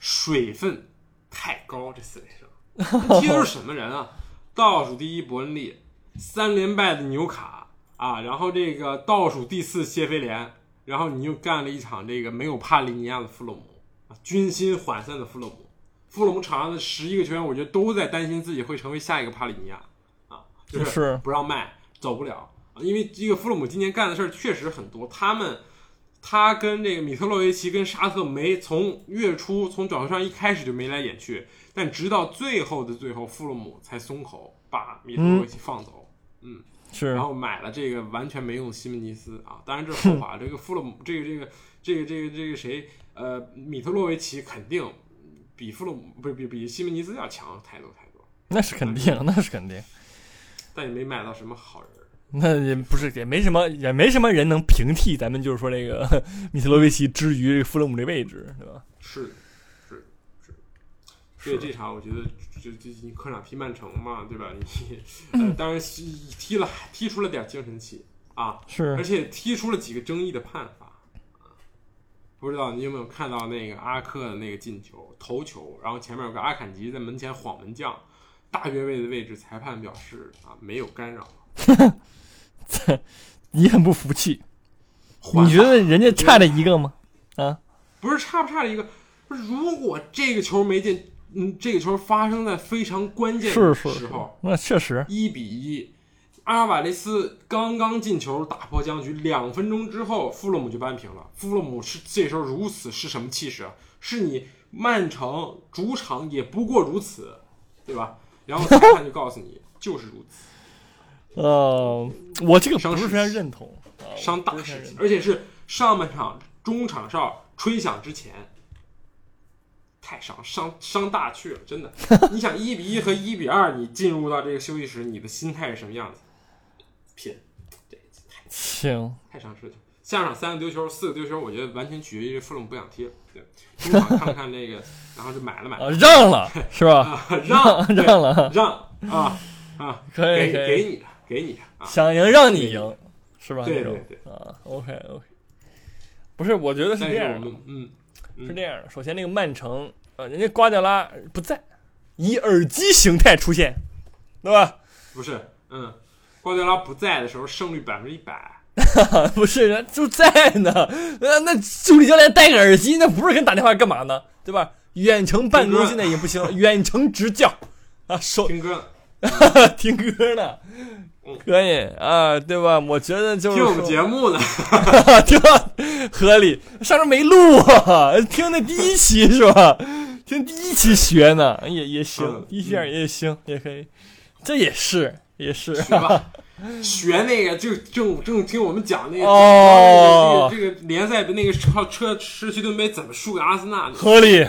水分太高，这四连胜。<laughs> 踢的是什么人啊？倒数第一伯恩利，三连败的纽卡啊，然后这个倒数第四谢菲联，然后你又干了一场这个没有帕利尼亚的弗洛姆啊，军心涣散的弗洛姆。弗洛姆场上的十一个球员，我觉得都在担心自己会成为下一个帕里尼亚啊，就是是不让卖，走不了。因为这个弗洛姆今年干的事儿确实很多，他们他跟这个米特洛维奇跟沙特没从月初从转会窗一开始就眉来眼去，但直到最后的最后，弗洛姆才松口把米特洛维奇放走。是然后买了这个完全没用的西门尼斯啊，当然这是后话。<laughs> 这个弗洛姆，这个这个这个这个这个谁，呃，米特洛维奇肯定比弗洛姆不是比比西门尼斯要强太多太多，那是肯定，那是肯定。但也没买到什么好人。那也不是，也没什么，也没什么人能平替咱们就是说这个 <laughs> 米特洛维奇之于弗洛姆这位置，对吧？是。所以这场我觉得，就就你客场踢曼城嘛，对吧？你呃，当然是踢了踢出了点精神气啊，是。而且踢出了几个争议的判罚。啊不知道你有没有看到那个阿克的那个进球头球，然后前面有个阿坎吉在门前晃门将，大越位的位置，裁判表示啊没有干扰。你很不服气，你觉得人家差了一个吗？啊，不是差不差了一个？如果这个球没进，嗯，这个球发生在非常关键的是是是时候，，那确实一比一，阿尔瓦雷斯刚刚进球打破僵局，两分钟之后，富勒姆就扳平了。富勒姆是这时候如此是什么气势啊？是你曼城主场也不过如此，对吧？然后裁判就告诉你就是如此，<laughs> 呃，我这个伤士不是非常认同，啊伤大我不是非常认，同士气而且是上半场中场哨吹响之前。太伤伤伤大去了，真的。你想一比一和一比二，你进入到这个休息室，你的心态是什么样子？拼，这太行，太伤事情。下场三个丢球，四个丢球，我觉得完全取决于弗洛姆不想踢了。对，中场看了看这个，然后就买了买了，让了是吧？啊，让让了，让啊啊，可以给，给你的，给你的啊，想赢让你赢，是吧？对对对。啊，OK OK，不是，我觉得是这样的，嗯是这样的。首先，那个曼城，呃，人家瓜迪奥拉不在，以耳机形态出现，对吧？不是，嗯，瓜迪奥拉不在的时候，胜率百分之一百。<laughs> 不是，人就在呢。呃，那助理教练戴个耳机，那不是跟打电话干嘛呢？对吧？远程办公现在也不行了，远程执教啊，手听歌呢，<laughs> 听歌呢嗯，可以啊，对吧？我觉得就是听我们节目呢，<laughs> 对吧？合理，上周没录啊，<laughs> 听那第一期是吧？听第一期学呢，也也行嗯，第一期也行，也可以，这也是也是。学吧，<laughs> 学那个就正正听我们讲那个哦。这个这个联赛的那个超车社区盾杯怎么输给阿森纳，合理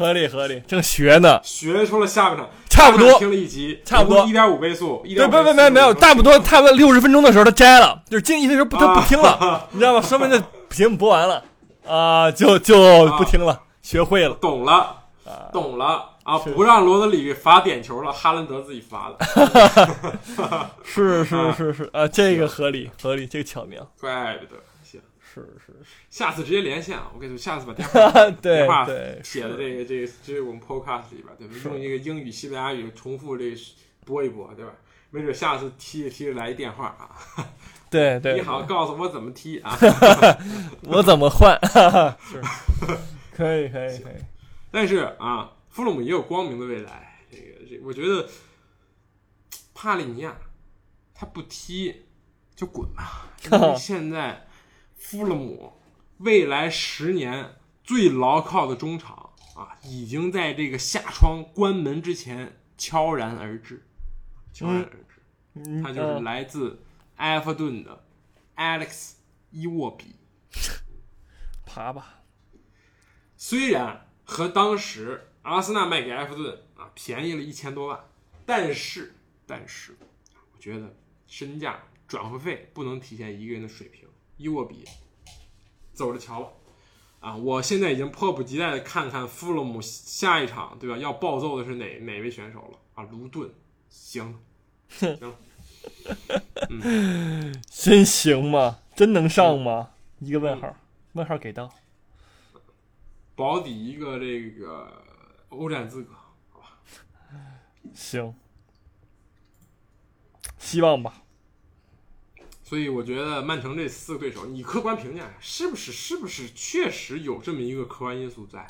合理合理，正学呢，学出了下半场，差不多。听了一集，差不多。一点五倍速，一对，点不不没没有，差不多差不多六十分钟的时候他摘了，就是进一的时候不他不听了，啊 <laughs> 你知道吗？说明这节目播完了啊，就就不听了，学会了。懂了，懂了。啊！不让罗德里罚点球了，哈兰德自己罚的，<laughs> 是是是是。啊，这个合理合理，这个巧妙，<laughs> 怪不得。行，是是下次直接连线啊！我跟你说，下次把电话，<laughs> 对电话对，写的这个这个这是我们 podcast 里边，对吧？用一个英语、西班牙语重复这个播一播，对吧？没准下次踢着踢着来一电话啊！<laughs> 对对，你好，告诉我怎么踢啊！<laughs> 我怎么换？是，可以可以可以，但是啊，弗洛姆也有光明的未来。这个这，我觉得帕利尼亚他不踢就滚吧，因为现在弗勒姆未来十年最牢靠的中场啊，已经在这个下窗关门之前悄然而至，悄然而至。嗯他就是嗯来自埃弗顿的 Alex 伊沃比。爬吧，虽然和当时阿森纳卖给埃弗顿啊便宜了一千多万，但是但是，我觉得身价转会费不能体现一个人的水平。伊沃比，走着瞧吧。啊，我现在已经迫不及待的看看富勒姆下一场，对吧？要暴揍的是哪哪位选手了？啊，卢顿，行，<laughs> 行，<laughs> 真行吗？真能上吗？一个问号，问号给到，保底一个这个欧战资格。好吧行，希望吧。所以我觉得曼城这四个对手，你客观评价是不是是不是确实有这么一个客观因素在？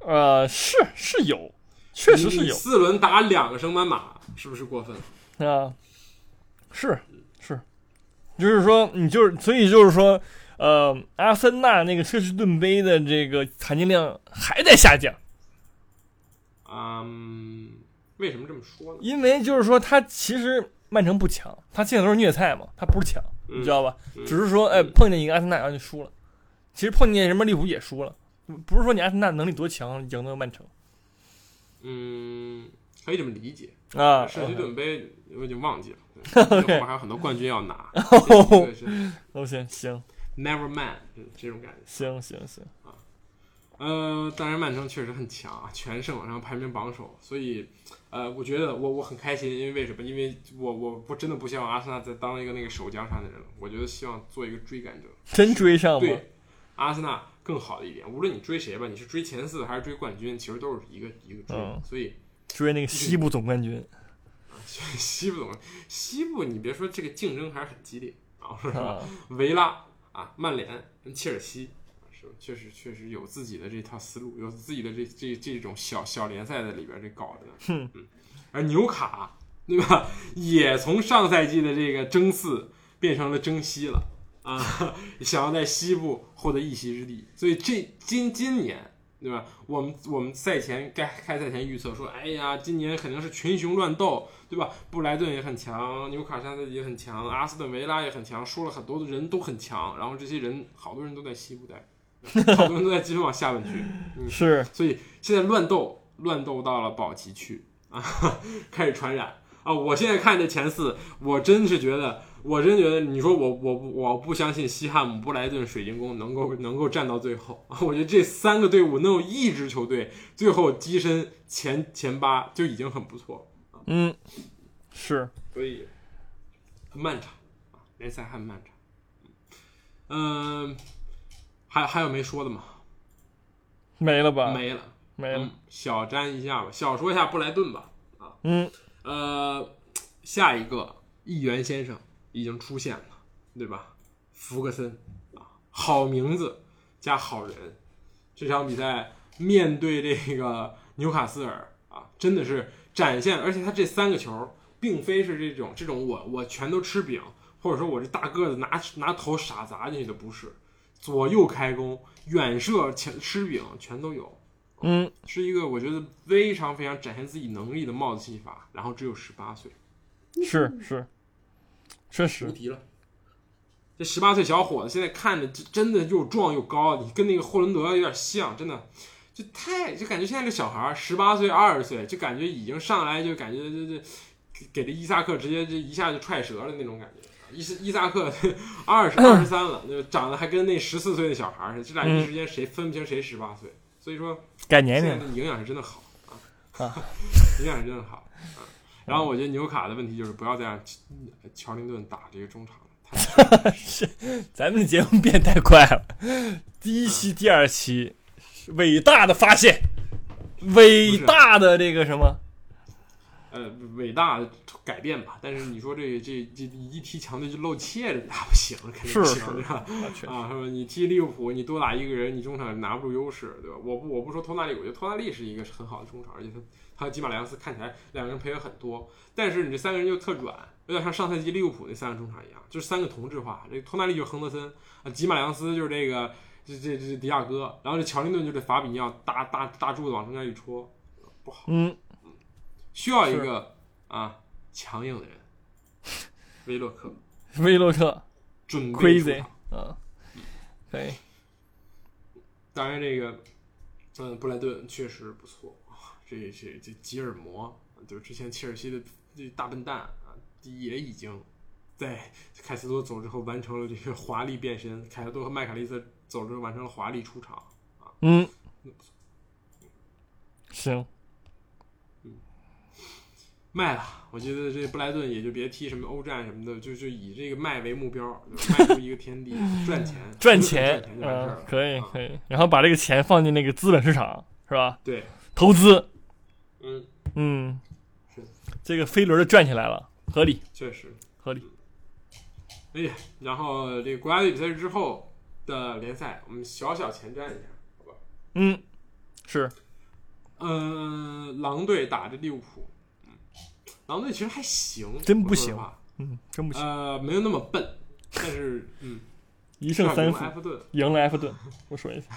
呃，是是有，确实是有，四轮打两个升班马，是不是过分了？啊，是是，就是说你就是，所以就是说，呃，阿森纳那个车士顿杯的这个含金量还在下降，嗯，为什么这么说呢？因为就是说他其实曼城不强，他现在都是虐菜嘛，他不是强，你知道吧？嗯只是说，哎，碰见一个阿森纳然后就输了，其实碰见什么利物浦也输了，不是说你阿森纳能力多强赢得曼城嗯，可以这么理解。啊。社区盾杯我已经忘记了，对 <laughs> 后面还有很多冠军要拿，哦行行 never man 这种感觉。行行行，呃，当然曼城确实很强啊，全胜，然后排名榜首，所以，呃，我觉得我我很开心，因为为什么？因为我我不真的不希望阿森纳再当一个那个守江山的人了，我觉得希望做一个追赶者，<laughs> 真追上吗？对阿森纳更好的一点，无论你追谁吧，你是追前四还是追冠军，其实都是一个一个追，嗯所以追那个西部总冠军 <laughs> 西部总西部你别说这个竞争还是很激烈啊，是吧？啊，维拉啊，曼联跟切尔西，是确实确实有自己的这套思路，有自己的这这这种小小联赛在里边这搞的嗯，而纽卡对吧，也从上赛季的这个争四变成了争西了啊，<laughs> 想要在西部获得一席之地，所以这今今年。对吧？我们我们赛前该开赛前预测说，哎呀，今年肯定是群雄乱斗，对吧？布莱顿也很强，纽卡上赛季也很强，阿斯顿维拉也很强，说了很多的人都很强，然后这些人好多人都在西部待，好多人都在继续往下问去，嗯，<laughs> 是所以现在乱斗乱斗到了保级区啊，开始传染啊！我现在看这前四，我真是觉得，我真觉得，你说我我我不相信西汉姆、布莱顿、水晶宫能够能够站到最后啊！我觉得这三个队伍能有一支球队最后跻身前前八就已经很不错了，嗯，是所以很漫长啊，联赛很漫长。嗯，还还有没说的吗？没了吧？没了。没了嗯，小沾一下吧，小说一下布莱顿吧。啊嗯，呃，下一个议员先生已经出现了，对吧？福格森啊，好名字加好人。这场比赛面对这个纽卡斯尔啊，真的是展现，而且他这三个球并非是这种这种我我全都吃饼，或者说我这大个子拿拿头傻砸进去的，不是，左右开弓、远射、前吃饼全都有。嗯，是一个我觉得非常非常展现自己能力的帽子戏法，然后只有十八岁，是是，确实无，敌了。这十八岁小伙子现在看着真真的又壮又高，你跟那个霍伦德有点像，真的，就太就感觉现在这小孩十八岁二十岁，就感觉已经上来就感觉这这给给这伊萨克直接这一下就踹折了那种感觉。伊斯伊萨克二十二十三了，那长得还跟那十四岁的小孩似的，这俩一时间谁分不清谁十八岁，所以说。改年龄营养是真的好啊，啊 <laughs> 营养是真的好啊。然后我觉得纽卡的问题就是不要再让乔林顿打这个中场了，太 <laughs> 咱们的节目变太快了。第一期、第二期，伟大的发现，伟大的这个什么，呃伟大的改变吧。但是你说这这这一踢强队就露怯着那不行，肯定不是行，对吧？啊？你踢利物浦，你多打一个人，你中场拿不住优势，对吧？我不我不说托纳利，我觉得托纳利是一个很好的中场，而且他他和吉马良斯看起来两个人配合很多，但是你这三个人就特软，有点像上赛季利物浦那三个中场一样，就是三个同质化。这托纳利就是亨德森，啊，吉马良斯就是这个这这这迪亚哥，然后这乔林顿就是法比尼奥，大大大柱子往中间一戳，不好，嗯，需要一个啊强硬的人，<laughs> 威洛克威洛克准备出，crazy，场。啊，可以，当然，这个，嗯，布莱顿确实不错啊。这这这吉尔摩，就是之前切尔西的这大笨蛋啊，也已经在凯斯多走之后完成了这个华丽变身。凯斯多和麦卡利斯走之后完成了华丽出场。嗯，行，卖了，我觉得这布莱顿也就别踢什么欧战什么的，就就以这个卖为目标，卖出一个天地，赚钱，<laughs> 赚赚钱钱，就完事儿了。，嗯可以啊可以，然后把这个钱放进那个资本市场，是吧？对，投资，嗯，嗯是，这个飞轮儿转起来了，合理确实。合理。哎呀，然后这个国家队比赛之后的联赛，我们小小前瞻一下，好吧？嗯，是，嗯，狼队打着利物浦，嗯，狼队其实还行，真不行嗯，真不行，呃，没有那么笨，但是嗯，<laughs> 一胜三负赢了埃，弗顿。<laughs> 我说一下，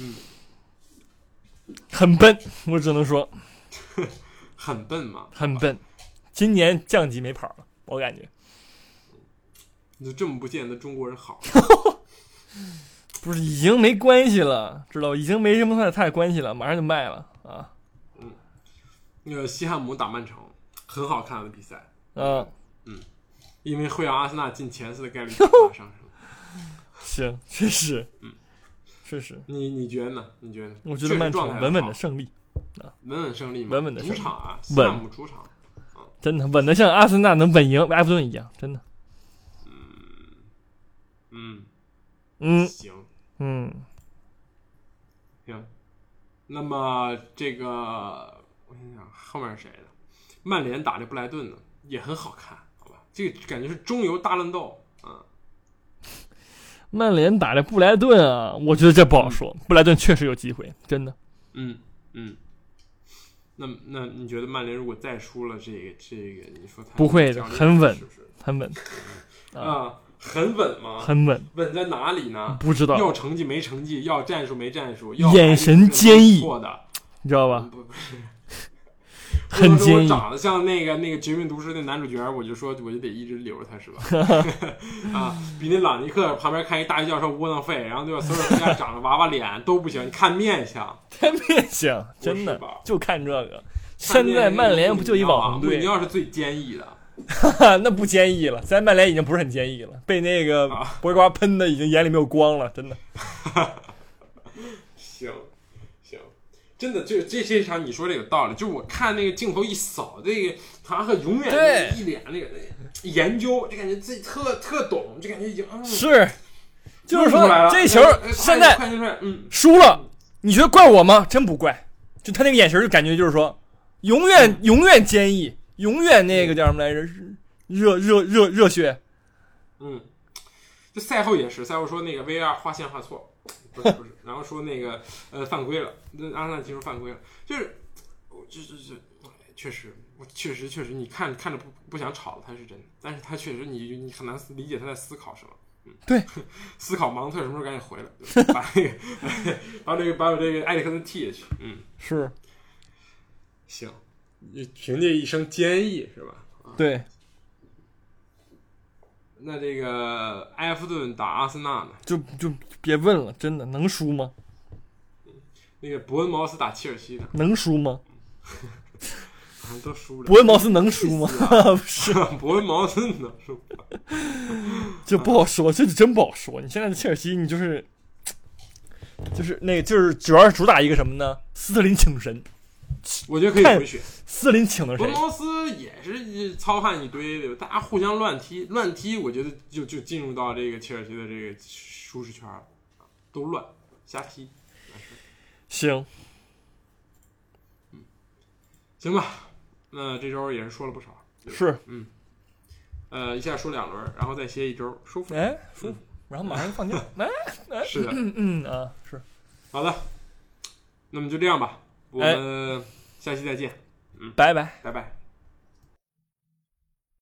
嗯，很笨，我只能说 <laughs> 很笨嘛，很笨。今年降级没跑了，我感觉你就这么不见得中国人好，不是已经没关系了，知道吧？已经没什么太太关系了，马上就卖了啊嗯那个西汉姆打曼城，很好看的比赛，嗯。嗯！因为会让阿森纳进前四的概率大大上升。行，确实，嗯，确实，你你觉得呢？你觉得？我觉得曼城稳稳的胜利。啊，稳稳胜利嘛，稳稳地胜利主场啊，西稳主场，真的稳的像阿森纳能稳赢埃弗顿一样，真的。嗯。嗯。嗯。行。嗯，行。那么这个我想想，后面是谁的？曼联打这布莱顿呢，也很好看，好吧？这个感觉是中游大乱斗啊。曼联打这布莱顿啊，我觉得这不好说。布莱顿确实有机会，真的。嗯嗯。那那你觉得曼联如果再输了这个这个，你说他不会的很稳是不是很稳，啊？很稳吗？很稳，稳在哪里呢？不知道，要成绩没成绩，要战术没战术，要眼神坚毅错的，你知道吧？不不是，<laughs> <laughs> 很不能说我长得像那个那个《绝命毒师》那男主角，我就说我就得一直留着他是吧？<laughs> 啊，比那朗尼克旁边看一大学教授窝囊废，然后对吧？所有人家长得娃娃脸都不行，你看面相，看面相，真的吧就看这个。看现在曼联不就一网红队你要是最坚毅的，<laughs> 那不坚毅了，现在曼联已经不是很坚毅了，被那个啊博格巴喷的已经眼里没有光了，真的。真的，就这这场你说这有道理。就我看那个镜头一扫，这个塔克永远对一脸那个研究，就感觉自己特特懂，就感觉已经嗯，是，就是说这球呃现在嗯，输了，你觉得怪我吗？真不怪，就他那个眼神就感觉就是说，永远永远坚毅，永远那个叫什么来着？热热热热血。嗯，就赛后也是，赛后说那个 VR 画线画错，不是不是，然后说那个呃犯规了，那阿森纳踢出犯规了，就是我这这这，哎确实，我确实确实，你看看着不不想吵他是真的，但是他确实你你很难理解他在思考什么。嗯，对，<laughs> 思考芒特什么时候赶紧回来，把那个把这个 <laughs> 把我这个埃里克森踢下去。嗯，是。行，你凭借一声坚毅是吧？对，那这个埃弗顿打阿森纳呢？就就别问了，真的能输吗？那个伯恩茅斯打切尔西呢？能输吗？好 <laughs> 像都输了。伯恩茅斯能输吗？不 <laughs> 是，<laughs> 伯恩茅斯呢？是吧这不好说，这真不好说。你现在的切尔西，你就是就是那个就是主要是主打一个什么呢？斯特林请神，我觉得可以回血。斯特林请的谁？伯罗？斯也是糙汉一堆的，大家互相乱踢，乱踢，我觉得就就进入到这个切尔西的这个舒适圈了，都乱瞎踢。行，行吧，那这周也是说了不少，是，嗯。呃，一下说两轮，然后再歇一周，舒服。哎，舒服，然后马上就放假，哎，<laughs> 是的，嗯嗯啊，是，好的，那么就这样吧，我哎们下期再见，嗯拜拜。拜拜。